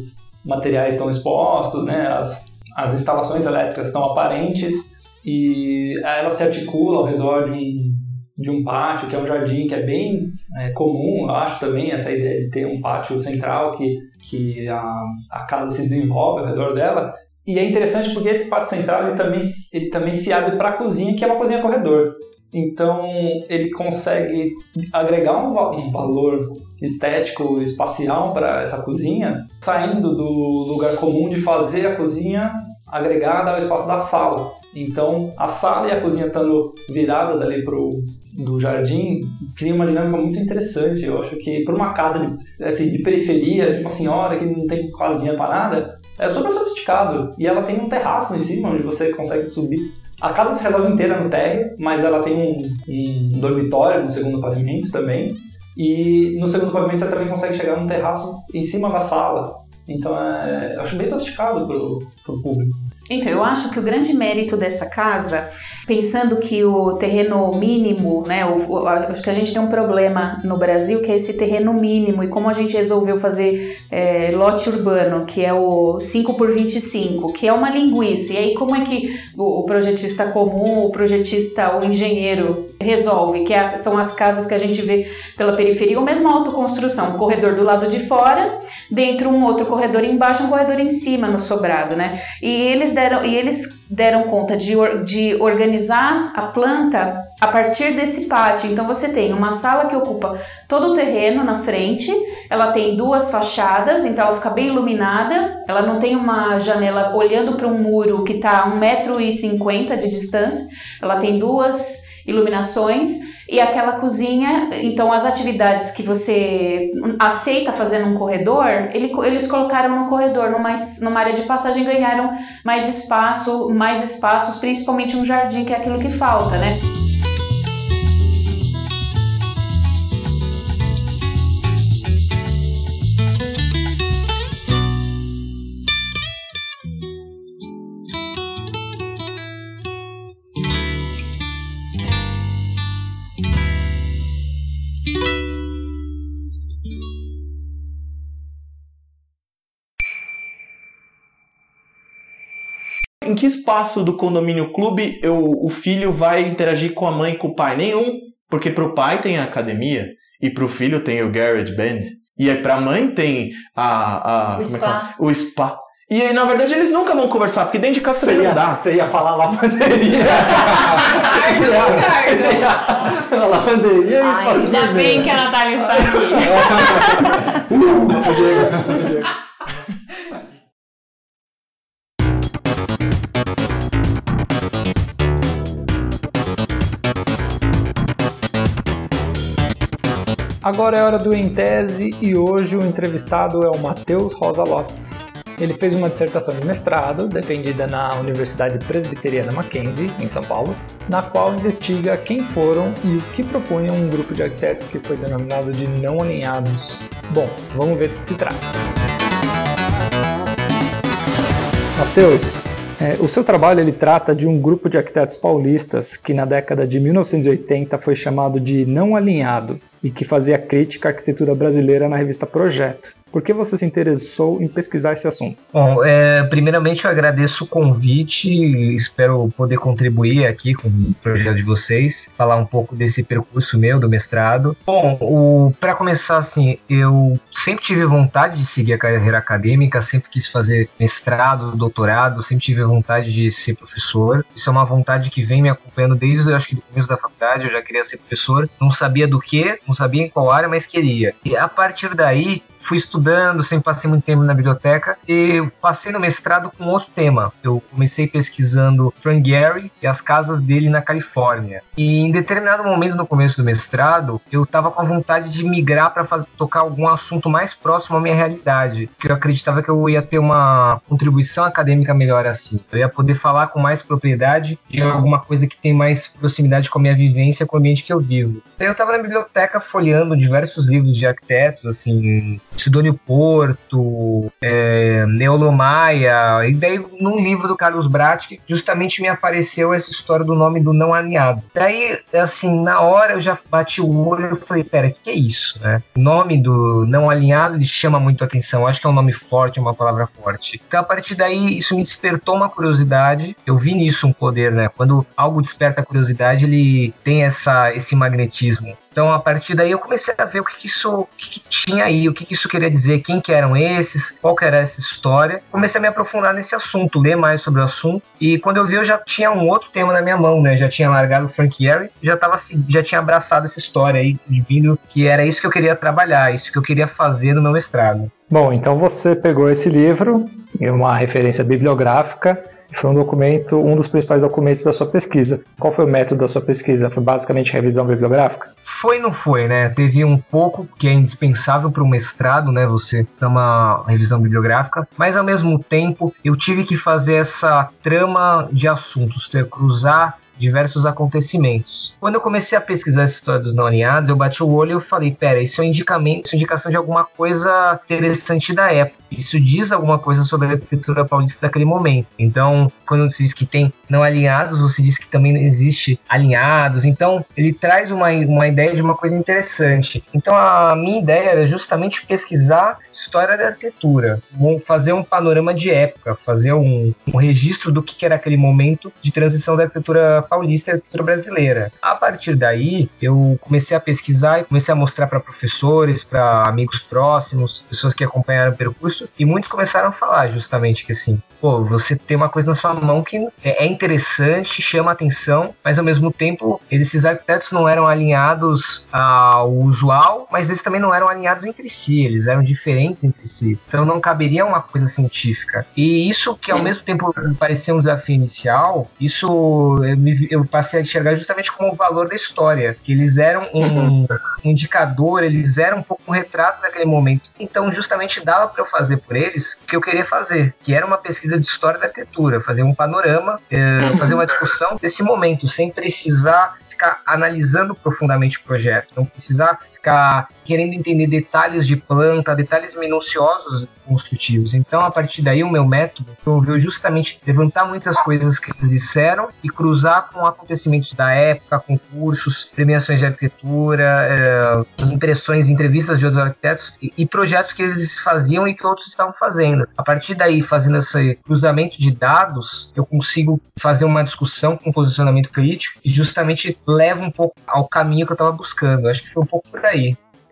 Speaker 2: materiais estão expostos, né, as, as instalações elétricas estão aparentes e ela se articula ao redor de um, de um pátio, que é um jardim que é bem é, comum, eu acho também, essa ideia de ter um pátio central que, que a, a casa se desenvolve ao redor dela. E é interessante porque esse pátio central ele também, ele também se abre para a cozinha, que é uma cozinha corredor. Então ele consegue agregar um, um valor estético, espacial para essa cozinha, saindo do lugar comum de fazer a cozinha agregada ao espaço da sala. Então a sala e a cozinha estando viradas ali pro do jardim cria uma dinâmica muito interessante. Eu acho que por uma casa de, assim, de periferia, de uma senhora que não tem quase dinheiro para nada, é super sofisticado. E ela tem um terraço em cima onde você consegue subir. A casa se resolve inteira no térreo, mas ela tem um, um dormitório no segundo pavimento também. E no segundo pavimento você também consegue chegar num terraço em cima da sala. Então é, eu acho bem sofisticado pro, pro público.
Speaker 6: Então, eu acho que o grande mérito dessa casa, pensando que o terreno mínimo, né, o, acho que a gente tem um problema no Brasil que é esse terreno mínimo e como a gente resolveu fazer é, lote urbano, que é o 5 por 25, que é uma linguiça. E aí, como é que o, o projetista comum, o projetista, o engenheiro resolve? Que é- são as casas que a gente vê pela periferia, ou mesmo a autoconstrução, um corredor do lado de fora, dentro um outro corredor embaixo, um corredor em cima no sobrado, né? E eles deram, e eles deram conta de, de organizar a planta a partir desse pátio. Então você tem uma sala que ocupa todo o terreno na frente, ela tem duas fachadas, então ela fica bem iluminada, ela não tem uma janela olhando para um muro que está a 1,50m de distância, ela tem duas iluminações e aquela cozinha, então as atividades que você aceita fazer num corredor, ele, eles colocaram no corredor, numa, numa área de passagem, ganharam mais espaço, mais espaços, principalmente um jardim, que é aquilo que falta, né?
Speaker 3: Que espaço do condomínio clube eu, o filho vai interagir com a mãe e com o pai? Nenhum. Porque pro pai tem a academia e pro filho tem o garage band. E aí pra mãe tem a... a
Speaker 6: o,
Speaker 3: é
Speaker 6: spa.
Speaker 3: É o spa. E aí, na verdade, eles nunca vão conversar, porque dentro de casa também não dá.
Speaker 2: Você ia falar lavanderia. lavanderia e
Speaker 9: Ai,
Speaker 2: espaço
Speaker 9: ainda bem que a Natália está aqui.
Speaker 2: Diego, Agora é hora do Em Tese e hoje o entrevistado é o Matheus Rosa Lopes. Ele fez uma dissertação de mestrado, defendida na Universidade Presbiteriana Mackenzie, em São Paulo, na qual investiga quem foram e o que propunham um grupo de arquitetos que foi denominado de não alinhados. Bom, vamos ver do que se trata. Matheus, é, o seu trabalho ele trata de um grupo de arquitetos paulistas que na década de 1980 foi chamado de não alinhado e que fazia crítica à arquitetura brasileira na revista Projeto. Por que você se interessou em pesquisar esse assunto?
Speaker 10: Bom, é, primeiramente eu agradeço o convite, espero poder contribuir aqui com o projeto de vocês, falar um pouco desse percurso meu do mestrado. Bom, para começar assim, eu sempre tive vontade de seguir a carreira acadêmica, sempre quis fazer mestrado, doutorado, sempre tive vontade de ser professor. Isso é uma vontade que vem me acompanhando desde eu acho que do começo da faculdade, eu já queria ser professor, não sabia do que, não sabia em qual área, mas queria. E a partir daí, fui estudando, sempre passei muito tempo na biblioteca e passei no mestrado com outro tema. Eu comecei pesquisando Frank Gehry e as casas dele na Califórnia. E em determinado momento no começo do mestrado, eu estava com a vontade de migrar para tocar algum assunto mais próximo à minha realidade, porque eu acreditava que eu ia ter uma contribuição acadêmica melhor assim. Eu ia poder falar com mais propriedade de alguma coisa que tem mais proximidade com a minha vivência, com o ambiente que eu vivo. Então eu estava na biblioteca folheando diversos livros de arquitetos, assim, Sidônio Porto, é, Neolo Maia, e daí num livro do Carlos Bratti, justamente me apareceu essa história do nome do não alinhado. Daí, assim, na hora eu já bati o olho e falei, pera, o que, que, é isso, né? O nome do não alinhado ele chama muito atenção, acho que é um nome forte, uma palavra forte. Então, a partir daí, isso me despertou uma curiosidade, eu vi nisso um poder, né? Quando algo desperta a curiosidade, ele tem essa, esse magnetismo. Então, a partir daí, eu comecei a ver o que, que isso o que, que tinha aí, o que, que, isso queria dizer, quem que eram esses, qual que era essa história. Comecei a me aprofundar nesse assunto, ler mais sobre o assunto. E quando eu vi, eu já tinha um outro tema na minha mão, né? Já tinha largado o Frank Gehry, já, já tinha abraçado essa história aí, vindo que era isso que eu queria trabalhar, isso que eu queria fazer no meu mestrado.
Speaker 2: Bom, então você pegou esse livro, uma referência bibliográfica, foi um documento, um dos principais documentos da sua pesquisa. Qual foi o método da sua pesquisa? Foi basicamente revisão bibliográfica?
Speaker 10: Foi não foi, né? Teve um pouco que é indispensável para o mestrado, né? Você ter uma revisão bibliográfica, mas ao mesmo tempo eu tive que fazer essa trama de assuntos, ter cruzar diversos acontecimentos. Quando eu comecei a pesquisar essa história dos não alinhados, eu bati o olho e falei, pera, isso é indicamento, isso é indicação de alguma coisa interessante da época. Isso diz alguma coisa sobre a arquitetura paulista daquele momento. Então, quando se diz que tem não alinhados, você diz que também existe alinhados. Então, ele traz uma, uma ideia de uma coisa interessante. Então, a minha ideia era justamente pesquisar história da arquitetura, fazer um panorama de época, fazer um, um registro do que era aquele momento de transição da arquitetura paulista e arquitetura brasileira. A partir daí, eu comecei a pesquisar e comecei a mostrar para professores, para amigos próximos, pessoas que acompanharam o percurso, e muitos começaram a falar justamente que assim, pô, você tem uma coisa na sua mão que é, é interessante, chama atenção, mas ao mesmo tempo esses arquitetos não eram alinhados ao usual, mas eles também não eram alinhados entre si, eles eram diferentes entre si. Então não caberia uma coisa científica. E isso que ao mesmo tempo parecia um desafio inicial, isso eu, me, eu passei a enxergar justamente como o valor da história, que eles eram um, um indicador, eles eram um pouco um retrato daquele momento. Então justamente dava para eu fazer por eles o que eu queria fazer, que era uma pesquisa de história da arquitetura, fazer um panorama, é, fazer uma discussão desse momento, sem precisar ficar analisando profundamente o projeto, não precisar ficar querendo entender detalhes de planta, detalhes minuciosos construtivos. Então, a partir daí, o meu método promoveu justamente levantar muitas coisas que eles disseram e cruzar com acontecimentos da época, concursos, premiações de arquitetura, é, impressões, entrevistas de outros arquitetos e, e, projetos que eles faziam e que outros estavam fazendo. A partir daí, fazendo esse cruzamento de dados, eu consigo fazer uma discussão com posicionamento crítico e justamente leva um pouco ao caminho que eu estava buscando. Eu acho que foi um pouco por.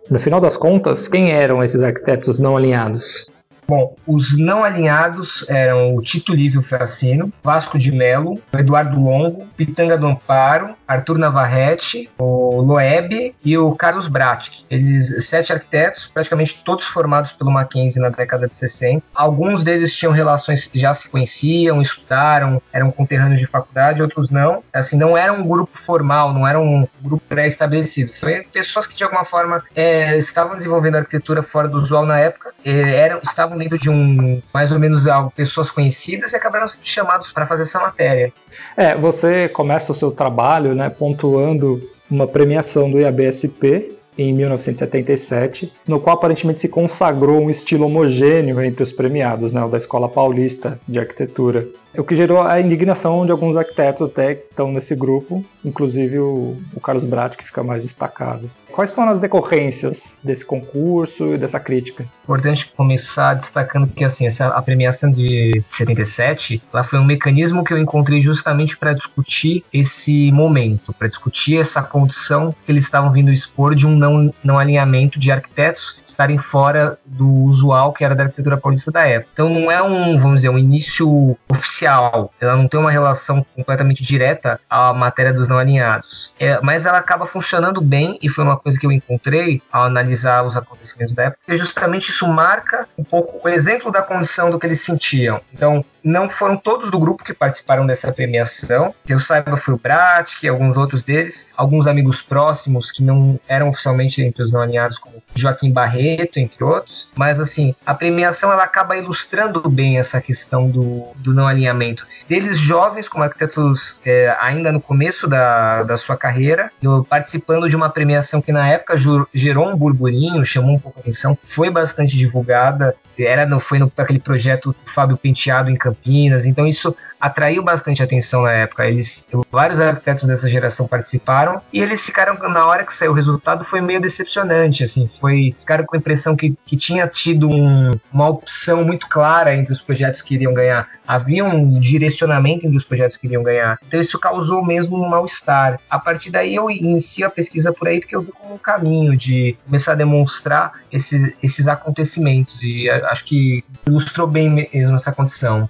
Speaker 2: No final das contas, quem eram esses arquitetos não alinhados?
Speaker 10: Bom, os não alinhados eram o Tito Lívio Fracino, Vasco de Melo, Eduardo Longo, Pitanga do Amparo, Arthur Navarrete, o Loeb e o Carlos Bratic. Eles, sete arquitetos, praticamente todos formados pelo Mackenzie na década de 60. Alguns deles tinham relações já se conheciam, estudaram, eram conterrâneos de faculdade, outros não. Assim, não era um grupo formal, não era um grupo pré-estabelecido. Foi pessoas que de alguma forma é, estavam desenvolvendo arquitetura fora do usual na época, é, eram, estavam dentro de um, mais ou menos, pessoas conhecidas e acabaram sendo chamados para fazer essa matéria.
Speaker 2: É, você começa o seu trabalho, né, pontuando uma premiação do IABSP em 1977, no qual aparentemente se consagrou um estilo homogêneo entre os premiados, né, o da Escola Paulista de Arquitetura o que gerou a indignação de alguns arquitetos né, que estão nesse grupo, inclusive o, o Carlos Brat, que fica mais destacado. Quais foram as decorrências desse concurso e dessa crítica?
Speaker 10: Importante começar destacando que assim, essa, a premiação de 77 ela foi um mecanismo que eu encontrei justamente para discutir esse momento, para discutir essa condição que eles estavam vindo expor de um não, não alinhamento de arquitetos estarem fora do usual que era da arquitetura paulista da época. Então não é um, vamos dizer, um início oficial, ela não tem uma relação completamente direta à matéria dos não alinhados. É, mas ela acaba funcionando bem e foi uma coisa que eu encontrei ao analisar os acontecimentos da época, e justamente isso marca um pouco o exemplo da condição do que eles sentiam. Então, não foram todos do grupo que participaram dessa premiação. Que eu saiba foi o Brat, que alguns outros deles, alguns amigos próximos que não eram oficialmente entre os não alinhados, como Joaquim Barreto, entre outros. Mas assim, a premiação ela acaba ilustrando bem essa questão do, do não alinhamento. Deles jovens, como arquitetos é, ainda no começo da, da sua carreira, no, participando de uma premiação que na época gerou um burburinho, chamou um pouco a atenção, foi bastante divulgada, era no, foi no, aquele projeto Fábio Penteado em Campinas, então isso atraiu bastante atenção na época. Eles, vários arquitetos dessa geração participaram e eles ficaram na hora que saiu o resultado foi meio decepcionante, assim, foi ficaram com a impressão que, que tinha tido um, uma opção muito clara entre os projetos que iriam ganhar. Havia um direcionamento entre os projetos que iriam ganhar. Então isso causou mesmo um mal-estar. A partir daí eu inicio a pesquisa por aí porque eu vi como um caminho de começar a demonstrar esses, esses acontecimentos e acho que ilustrou bem mesmo essa condição.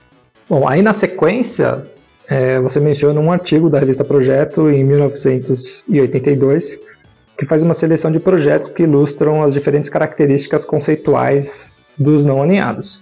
Speaker 2: Bom, aí na sequência, é, você menciona um artigo da revista Projeto em 1982 que faz uma seleção de projetos que ilustram as diferentes características conceituais dos não alinhados.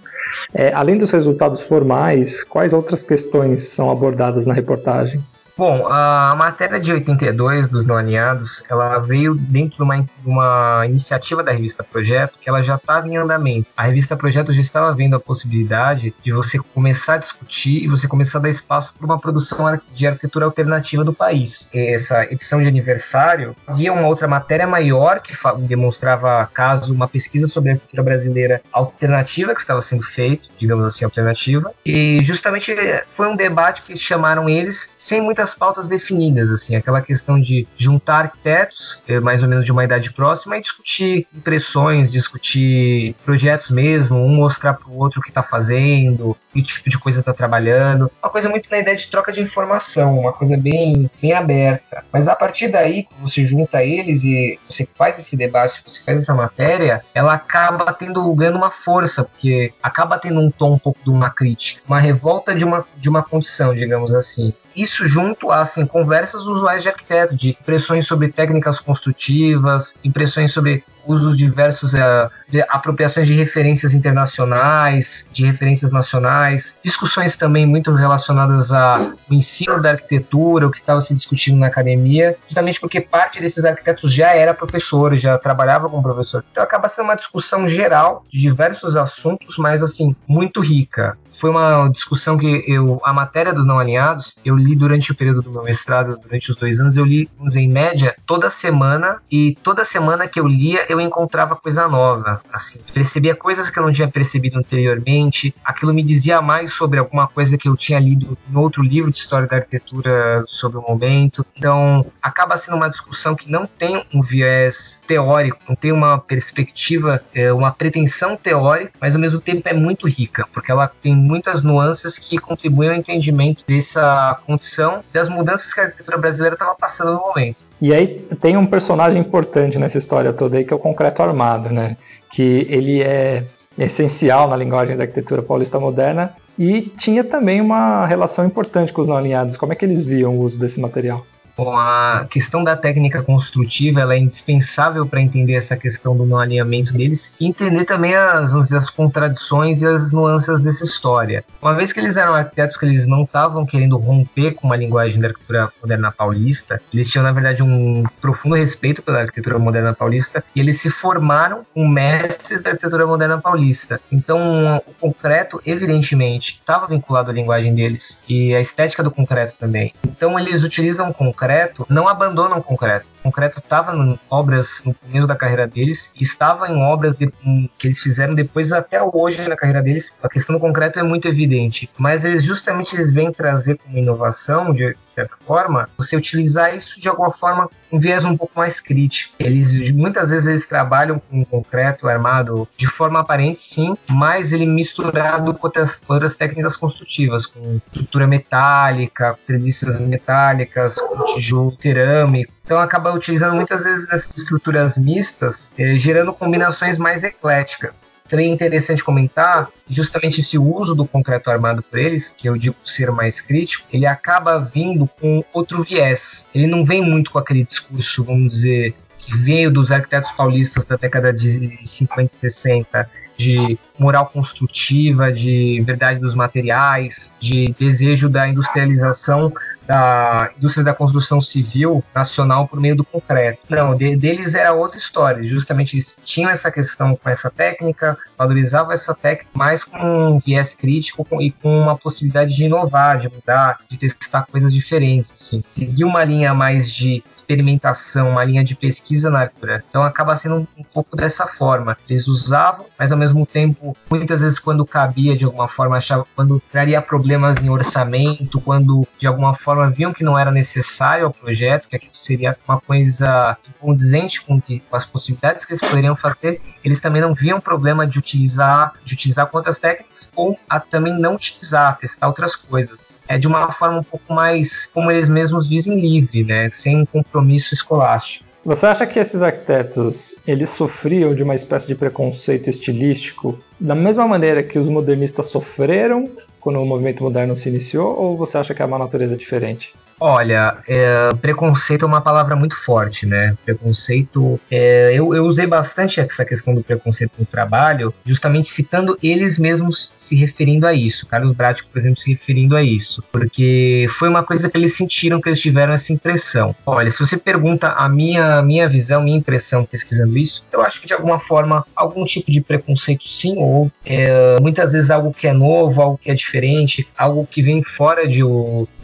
Speaker 2: É, além dos resultados formais, quais outras questões são abordadas na reportagem?
Speaker 10: Bom, a matéria de 82 dos não alinhados, ela veio dentro de uma, uma iniciativa da revista Projeto, que ela já estava em andamento. A revista Projeto já estava vendo a possibilidade de você começar a discutir e você começar a dar espaço para uma produção de arquitetura alternativa do país. Essa edição de aniversário havia uma outra matéria maior que demonstrava caso uma pesquisa sobre a arquitetura brasileira alternativa que estava sendo feita, digamos assim, alternativa. E justamente foi um debate que chamaram eles sem muitas muitas pautas definidas, assim, aquela questão de juntar arquitetos, eh, mais ou menos de uma idade próxima, e discutir impressões, discutir projetos mesmo, um mostrar para o outro o que está fazendo, que tipo de coisa está trabalhando. Uma coisa muito na ideia de troca de informação, uma coisa bem, bem aberta. Mas a partir daí, quando você junta eles e você faz esse debate, você faz essa matéria, ela acaba tendo ganhando uma força, porque acaba tendo um tom um pouco de uma crítica, uma revolta de uma, de uma condição, digamos assim. Isso junto a assim, conversas usuais de arquiteto, de impressões sobre técnicas construtivas, impressões sobre usos diversos, é, de apropriações de referências internacionais, de referências nacionais, discussões também muito relacionadas ao ensino da arquitetura, o que estava se discutindo na academia, justamente porque parte desses arquitetos já era professor, já trabalhava como professor. Então acaba sendo uma discussão geral de diversos assuntos, mas assim, muito rica foi uma discussão que eu, a matéria dos não alinhados, eu li durante o período do meu mestrado, durante os dois anos, eu li, vamos dizer, em média, toda semana, e toda semana que eu lia, eu encontrava coisa nova, assim, percebia coisas que eu não tinha percebido anteriormente, aquilo me dizia mais sobre alguma coisa que eu tinha lido em outro livro de história da arquitetura sobre o momento, então acaba sendo uma discussão que não tem um viés teórico, não tem uma perspectiva, é, uma pretensão teórica, mas ao mesmo tempo é muito rica, porque ela tem muitas nuances que contribuem ao entendimento dessa condição das mudanças que a arquitetura brasileira estava passando no momento.
Speaker 2: E aí tem um personagem importante nessa história toda aí que é o concreto armado, né? Que ele é essencial na linguagem da arquitetura paulista moderna e tinha também uma relação importante com os não alinhados. Como é que eles viam o uso desse material?
Speaker 10: Bom, a questão da técnica construtiva ela é indispensável para entender essa questão do não alinhamento deles e entender também as, dizer, as contradições e as nuances dessa história. Uma vez que eles eram arquitetos que eles não estavam querendo romper com uma linguagem da arquitetura moderna paulista, eles tinham, na verdade, um profundo respeito pela arquitetura moderna paulista e eles se formaram com mestres da arquitetura moderna paulista. Então, o concreto, evidentemente, estava vinculado à linguagem deles e a estética do concreto também. Então, eles utilizam o concreto concreto não abandonam o concreto. Concreto estava em obras no começo da carreira deles e estava em obras de, que eles fizeram depois até hoje na carreira deles. A questão do concreto é muito evidente, mas eles justamente eles vêm trazer como inovação, de certa forma, você utilizar isso de alguma forma um viés um pouco mais crítico. Eles muitas vezes eles trabalham com concreto armado de forma aparente, sim, mas ele misturado com outras, outras técnicas construtivas, com estrutura metálica, treliças metálicas, com tijolo cerâmico. Então acaba utilizando muitas vezes essas estruturas mistas, eh, gerando combinações mais ecléticas. Também é interessante comentar justamente esse uso do concreto armado por eles, que eu digo ser mais crítico, ele acaba vindo com outro viés. Ele não vem muito com aquele discurso, vamos dizer, que veio dos arquitetos paulistas da década de 50 e 60, de moral construtiva, de verdade dos materiais, de desejo da industrialização da indústria da construção civil nacional por meio do concreto. Não, de, deles era outra história. Justamente eles tinham essa questão com essa técnica, valorizavam essa técnica, mais com um viés crítico com, e com uma possibilidade de inovar, de mudar, de testar coisas diferentes. Assim. Seguir uma linha mais de experimentação, uma linha de pesquisa na arquitetura. Então acaba sendo um, um pouco dessa forma. Eles usavam, mas ao mesmo tempo, muitas vezes quando cabia de alguma forma, achava quando traria problemas em orçamento, quando de alguma forma viam que não era necessário ao projeto, que aquilo seria uma coisa condizente com, que, com as possibilidades que eles poderiam fazer, eles também não viam problema de utilizar, de utilizar quantas técnicas ou a também não utilizar, testar outras coisas. É de uma forma um pouco mais, como eles mesmos dizem, livre, né? Sem compromisso escolástico.
Speaker 2: Você acha que esses arquitetos eles sofriam de uma espécie de preconceito estilístico da mesma maneira que os modernistas sofreram quando o movimento moderno se iniciou, ou você acha que é uma natureza diferente?
Speaker 10: Olha, é, preconceito é uma palavra muito forte, né? Preconceito. É, eu, eu, usei bastante essa questão do preconceito no trabalho, justamente citando eles mesmos se referindo a isso. Carlos Brático, por exemplo, se referindo a isso. Porque foi uma coisa que eles sentiram que eles tiveram essa impressão. Olha, se você pergunta a minha, minha visão, minha impressão pesquisando isso, eu acho que de alguma forma, algum tipo de preconceito sim, ou é, muitas vezes algo que é novo, algo que é diferente, algo que vem fora de,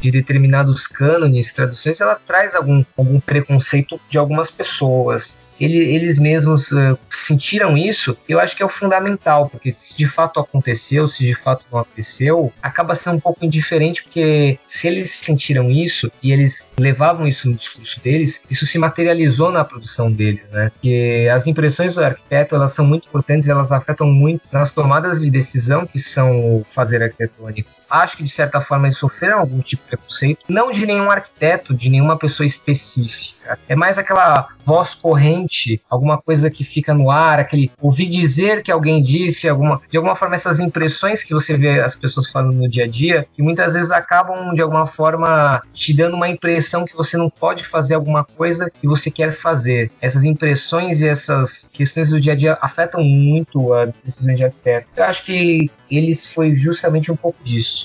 Speaker 10: de determinados cânones, traduções, ela traz algum, algum preconceito de algumas pessoas. ele, eles mesmos uh, sentiram isso, eu acho que é o fundamental, porque se de fato aconteceu, se de fato não aconteceu, acaba sendo um pouco indiferente, porque se eles sentiram isso e eles levavam isso no discurso deles, isso se materializou na produção deles, né? Porque as impressões do arquiteto, elas são muito importantes, elas afetam muito nas tomadas de decisão que são fazer arquitetônico acho que de certa forma eles sofreram algum tipo de preconceito, não de nenhum arquiteto, de nenhuma pessoa específica. É mais aquela voz corrente, alguma coisa que fica no ar, aquele ouvir dizer que alguém disse, alguma, de alguma forma essas impressões que você vê as pessoas falando no dia a dia, que muitas vezes acabam de alguma forma te dando uma impressão que você não pode fazer alguma coisa que você quer fazer. Essas impressões e essas questões do dia a dia afetam muito a decisão de arquiteto. Eu acho que eles foi justamente um pouco disso.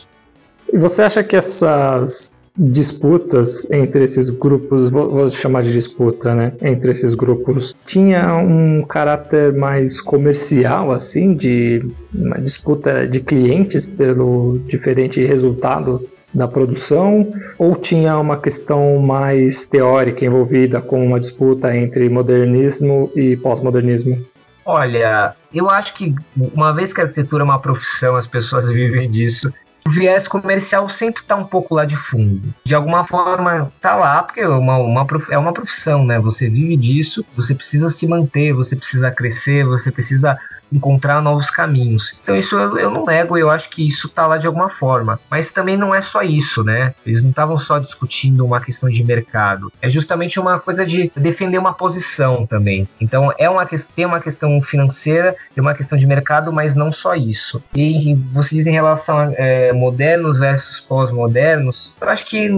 Speaker 2: E você acha que essas disputas entre esses grupos, vou, vou, chamar de disputa, né? Entre esses grupos, tinha um caráter mais comercial, assim, de uma disputa de clientes pelo diferente resultado da produção, ou tinha uma questão mais teórica envolvida com uma disputa entre modernismo e pós-modernismo?
Speaker 10: Olha, eu acho que uma vez que a arquitetura é uma profissão, as pessoas vivem disso, o viés comercial sempre está um pouco lá de fundo. De alguma forma, tá lá, porque é uma, uma, é uma profissão, né? Você vive disso, você precisa se manter, você precisa crescer, você precisa encontrar novos caminhos. Então isso eu, eu não nego, eu acho que isso tá lá de alguma forma. Mas também não é só isso, né? Eles não estavam só discutindo uma questão de mercado. É justamente uma coisa de defender uma posição também. Então é uma tem uma questão financeira, tem uma questão de mercado, mas não só isso. E você diz em relação a é, modernos versus pós-modernos, eu acho que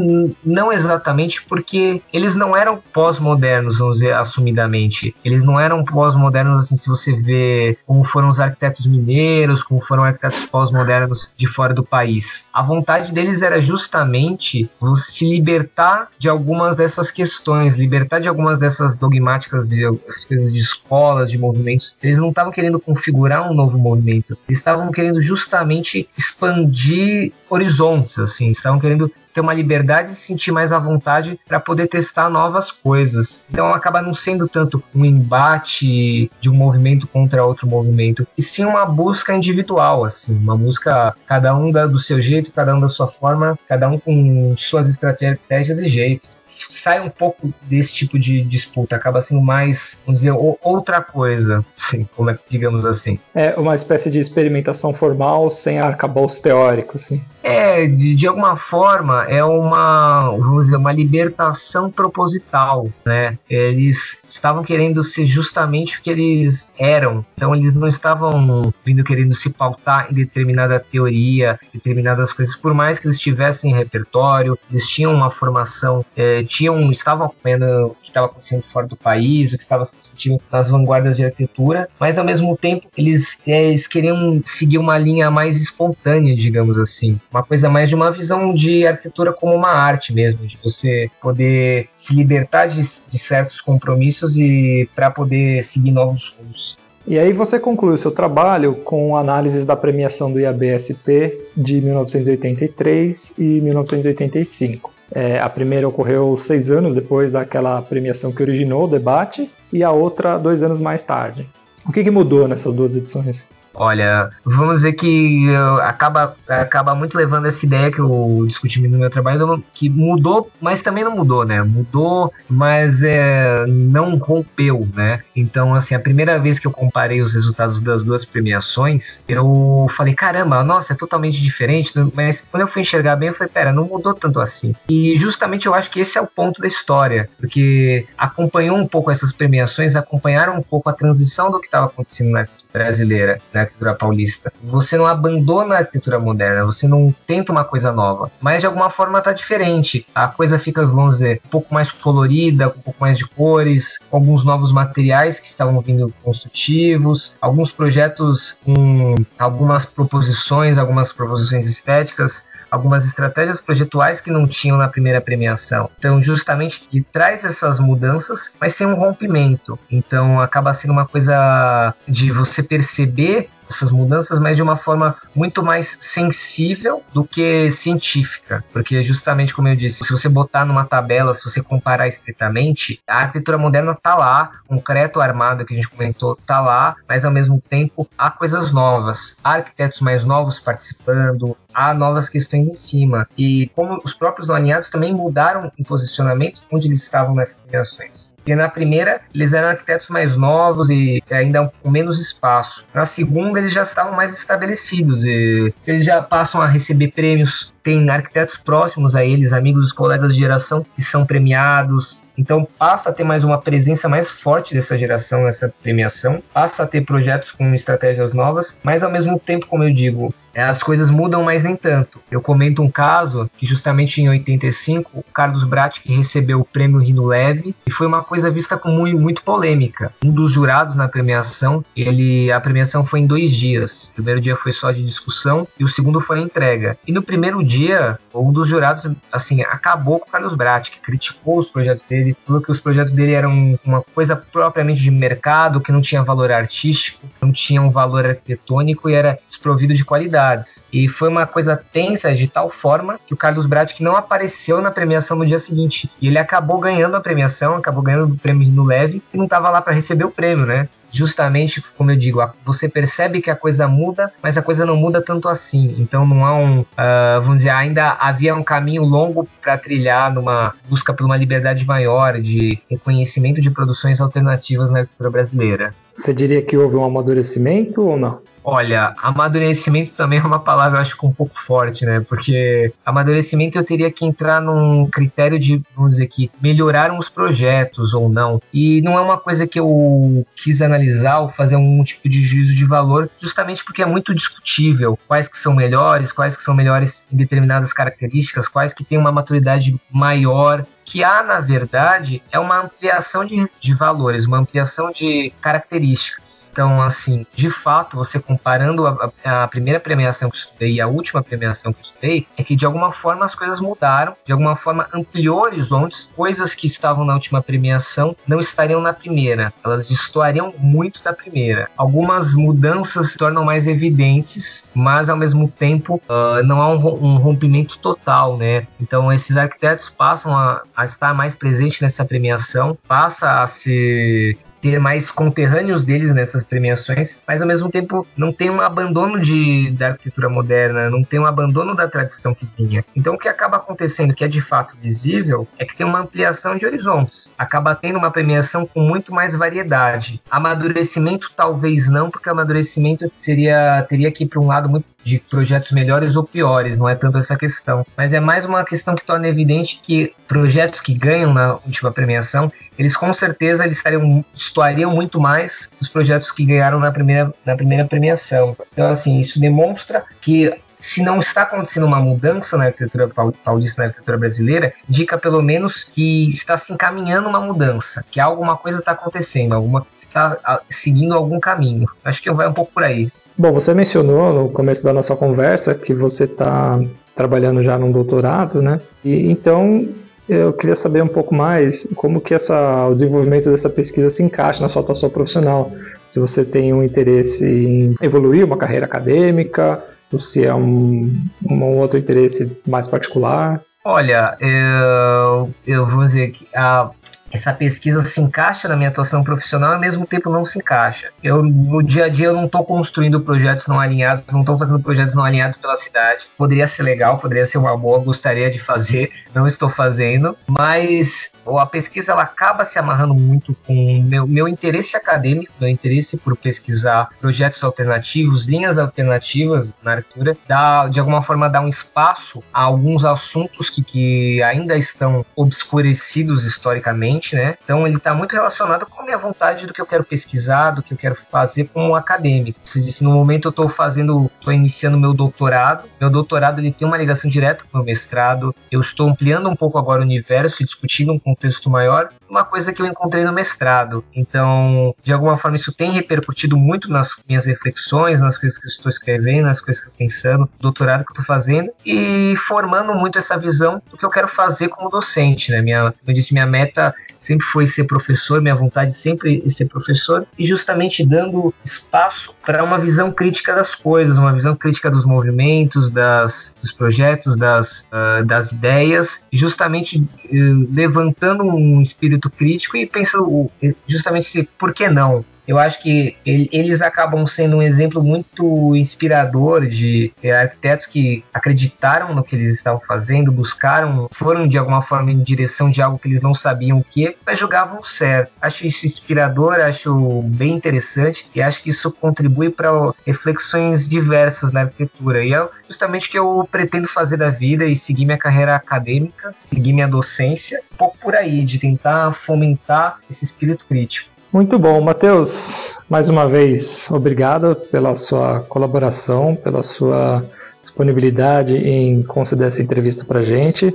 Speaker 10: não exatamente porque eles não eram pós-modernos, vamos dizer, assumidamente. Eles não eram pós-modernos assim, se você vê como como foram os arquitetos mineiros, como foram arquitetos pós-modernos de fora do país. A vontade deles era justamente se libertar de algumas dessas questões, libertar de algumas dessas dogmáticas de, de escolas, de movimentos. Eles não estavam querendo configurar um novo movimento, eles estavam querendo justamente expandir horizontes, assim, estavam querendo ter uma liberdade e sentir mais à vontade para poder testar novas coisas. Então acaba não sendo tanto um embate de um movimento contra outro movimento, e sim uma busca individual, assim, uma busca cada um do seu jeito, cada um da sua forma, cada um com suas estratégias e jeitos sai um pouco desse tipo de disputa, acaba sendo mais, vamos dizer, outra coisa, sim, como é, digamos assim.
Speaker 2: É uma espécie de experimentação formal sem arcabouço teórico, sim.
Speaker 10: É, de, de alguma forma, é uma, vamos dizer, uma libertação proposital, né? Eles estavam querendo ser justamente o que eles eram, então eles não estavam vindo querendo se pautar em determinada teoria, determinadas coisas, por mais que eles tivessem repertório, eles tinham uma formação é, tinham, estavam acompanhando o que estava acontecendo fora do país, o que estava se discutindo nas vanguardas de arquitetura, mas ao mesmo tempo eles, é, eles queriam seguir uma linha mais espontânea, digamos assim. Uma coisa mais de uma visão de arquitetura como uma arte mesmo, de você poder se libertar de, de certos compromissos e para poder seguir novos rumos.
Speaker 2: E aí você conclui o seu trabalho com análises da premiação do IABSP de 1983 e 1985. É, a primeira ocorreu seis anos depois daquela premiação que originou o debate, e a outra dois anos mais tarde. O que, que mudou nessas duas edições?
Speaker 10: Olha, vamos dizer que uh, acaba, acaba muito levando essa ideia que eu discuti no meu trabalho, que mudou, mas também não mudou, né? Mudou, mas é, não rompeu, né? Então, assim, a primeira vez que eu comparei os resultados das duas premiações, eu falei, caramba, nossa, é totalmente diferente, mas quando eu fui enxergar bem, eu falei, pera, não mudou tanto assim. E justamente eu acho que esse é o ponto da história, porque acompanhou um pouco essas premiações, acompanharam um pouco a transição do que estava acontecendo na brasileira, na arquitetura paulista. Você não abandona a arquitetura moderna, você não tenta uma coisa nova, mas de alguma forma tá diferente. A coisa fica, vamos dizer, um pouco mais colorida, com um pouco mais de cores, com alguns novos materiais que estavam vindo construtivos, alguns projetos com algumas proposições, algumas proposições estéticas algumas estratégias projetuais que não tinham na primeira premiação. Então, justamente, ele traz essas mudanças, mas sem um rompimento. Então, acaba sendo uma coisa de você perceber essas mudanças, mas de uma forma muito mais sensível do que científica, porque justamente como eu disse, se você botar numa tabela, se você comparar estritamente, a arquitetura moderna tá lá, concreto armado que a gente comentou tá lá, mas ao mesmo tempo há coisas novas, há arquitetos mais novos participando, há novas questões em cima. E como os próprios alinhados também mudaram o posicionamento onde eles estavam nessas criações. Porque na primeira, eles eram arquitetos mais novos e ainda com menos espaço. Na segunda, eles já estavam mais estabelecidos e eles já passam a receber prêmios. Tem arquitetos próximos a eles, amigos, colegas de geração que são premiados. Então passa a ter mais uma presença mais forte dessa geração nessa premiação, passa a ter projetos com estratégias novas, mas ao mesmo tempo, como eu digo, as coisas mudam, mas nem tanto. Eu comento um caso que justamente em 85, o Carlos Brat que recebeu o prêmio Rino Leve e foi uma coisa vista como muito, muito polêmica. Um dos jurados na premiação, ele a premiação foi em dois dias. O primeiro dia foi só de discussão e o segundo foi a entrega. E no primeiro dia, um dos jurados assim acabou com o Carlos Brat, que criticou os projetos dele, falou que os projetos dele eram uma coisa propriamente de mercado, que não tinha valor artístico, não tinha um valor arquitetônico e era desprovido de qualidades. E foi uma coisa tensa de tal forma que o Carlos Brat não apareceu na premiação no dia seguinte. E ele acabou ganhando a premiação, acabou ganhando o prêmio no leve e não estava lá para receber o prêmio, né? Justamente, como eu digo, você percebe que a coisa muda, mas a coisa não muda tanto assim. Então não há um, uh, vamos dizer, ainda havia um caminho longo para trilhar numa busca por uma liberdade maior de reconhecimento de produções alternativas na arquitetura brasileira.
Speaker 2: Você diria que houve um amadurecimento ou não?
Speaker 10: Olha, amadurecimento também é uma palavra, eu acho que um pouco forte, né? Porque amadurecimento eu teria que entrar num critério de, vamos dizer que, melhoraram os projetos ou não. E não é uma coisa que eu quis analisar ou fazer um tipo de juízo de valor, justamente porque é muito discutível quais que são melhores, quais que são melhores em determinadas características, quais que têm uma maturidade maior que há, na verdade, é uma ampliação de, de valores, uma ampliação de características. Então, assim, de fato, você comparando a, a, primeira premiação que eu estudei e a última premiação que eu estudei, é que de alguma forma as coisas mudaram, de alguma forma ampliou horizontes, coisas que estavam na última premiação não estariam na primeira, elas destoariam muito da primeira. Algumas mudanças se tornam mais evidentes, mas ao mesmo tempo uh, não há um, um rompimento total, né? Então, esses arquitetos passam a a estar mais presente nessa premiação, passa a se ter mais conterrâneos deles nessas premiações, mas ao mesmo tempo não tem um abandono de, da arquitetura moderna, não tem um abandono da tradição que vinha. Então o que acaba acontecendo, que é de fato visível, é que tem uma ampliação de horizontes. Acaba tendo uma premiação com muito mais variedade. Amadurecimento talvez não, porque amadurecimento seria teria que ir para um lado muito de projetos melhores ou piores, não é tanto essa questão. Mas é mais uma questão que torna evidente que projetos que ganham na última premiação, eles com certeza eles estariam, estariam muito mais dos projetos que ganharam na primeira, na primeira premiação. Então, assim, isso demonstra que se não está acontecendo uma mudança na arquitetura paulista, na arquitetura brasileira, indica pelo menos que está se encaminhando uma mudança, que alguma coisa está acontecendo, alguma está seguindo algum caminho. Acho que vai um pouco por aí.
Speaker 2: Bom, você mencionou no começo da nossa conversa que você está trabalhando já num doutorado, né? E então eu queria saber um pouco mais como que essa, o desenvolvimento dessa pesquisa se encaixa na sua atuação profissional. Se você tem um interesse em evoluir uma carreira acadêmica, ou se é um, um outro interesse mais particular.
Speaker 10: Olha, eu, eu vou dizer que a essa pesquisa se encaixa na minha atuação profissional e ao mesmo tempo não se encaixa. Eu no dia a dia eu não estou construindo projetos não alinhados, não estou fazendo projetos não alinhados pela cidade. Poderia ser legal, poderia ser uma boa, gostaria de fazer, não estou fazendo, mas a pesquisa ela acaba se amarrando muito com meu, meu interesse acadêmico, meu interesse por pesquisar projetos alternativos, linhas alternativas na arquitetura, dá, de alguma forma dá um espaço a alguns assuntos que, que ainda estão obscurecidos historicamente, né? Então ele está muito relacionado com a minha vontade do que eu quero pesquisar, do que eu quero fazer como acadêmico. Você disse, no momento eu estou fazendo, estou iniciando meu doutorado, meu doutorado ele tem uma ligação direta com o meu mestrado, eu estou ampliando um pouco agora o universo e discutindo com contexto maior, uma coisa que eu encontrei no mestrado. Então, de alguma forma, isso tem repercutido muito nas minhas reflexões, nas coisas que eu estou escrevendo, nas coisas que eu estou pensando, doutorado que eu estou fazendo, e formando muito essa visão do que eu quero fazer como docente. Né? Minha, eu disse, minha meta sempre foi ser professor, minha vontade sempre é ser professor, e justamente dando espaço para uma visão crítica das coisas, uma visão crítica dos movimentos, das, dos projetos, das, uh, das ideias, justamente uh, levantando um espírito crítico e pensando justamente se, por que não? Eu acho que eles acabam sendo um exemplo muito inspirador de é, arquitetos que acreditaram no que eles estavam fazendo, buscaram, foram de alguma forma em direção de algo que eles não sabiam o que, mas jogavam certo. Acho isso inspirador, acho bem interessante e acho que isso contribui para reflexões diversas na arquitetura. E é justamente o que eu pretendo fazer da vida e seguir minha carreira acadêmica, seguir minha docência, um pouco por aí, de tentar fomentar esse espírito crítico.
Speaker 2: Muito bom, Matheus. Mais uma vez, obrigado pela sua colaboração, pela sua disponibilidade em conceder essa entrevista para gente.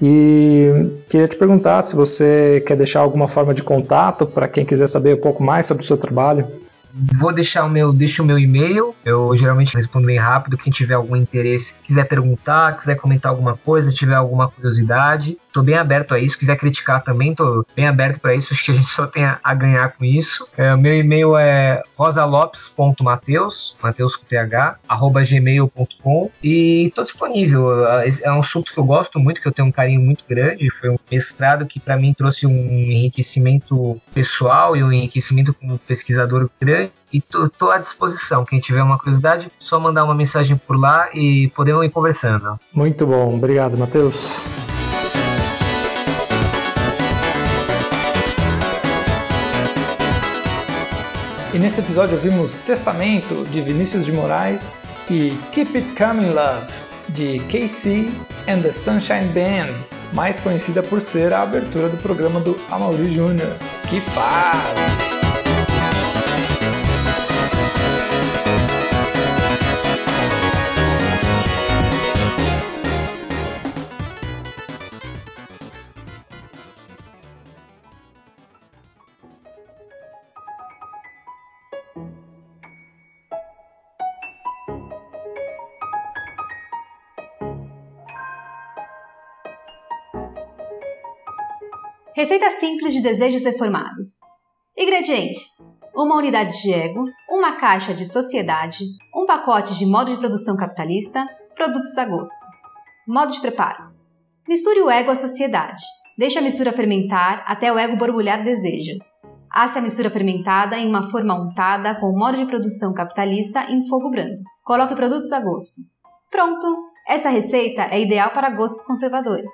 Speaker 2: E queria te perguntar se você quer deixar alguma forma de contato para quem quiser saber um pouco mais sobre o seu trabalho.
Speaker 10: Vou deixar o meu, deixa o meu e-mail. Eu geralmente respondo bem rápido. Quem tiver algum interesse, quiser perguntar, quiser comentar alguma coisa, tiver alguma curiosidade, tô bem aberto a isso. Quiser criticar também, tô bem aberto para isso. Acho que a gente só tem a ganhar com isso. É, meu e-mail é rosalopes.mateus, mateus com th, arroba gmail.com e tô disponível. É um assunto que eu gosto muito, que eu tenho um carinho muito grande. Foi um mestrado que para mim trouxe um enriquecimento pessoal e um enriquecimento como pesquisador grande e tô, tô, à disposição. Quem tiver uma curiosidade, só mandar uma mensagem por lá e podemos ir conversando.
Speaker 2: Muito bom, obrigado, Matheus. E nesse episódio vimos Testamento de Vinícius de Moraes e Keep It Coming Love de KC and the Sunshine Band, mais conhecida por ser a abertura do programa do Amaury Jr. Que faz!
Speaker 1: Receita simples de desejos reformados. Ingredientes: uma unidade de ego, uma caixa de sociedade, um pacote de modo de produção capitalista, produtos a gosto. Modo de preparo: misture o ego à sociedade. Deixe a mistura fermentar até o ego borbulhar desejos. Asse a mistura fermentada em uma forma untada com o modo de produção capitalista em fogo brando. Coloque produtos a gosto. Pronto! Essa receita é ideal para gostos conservadores.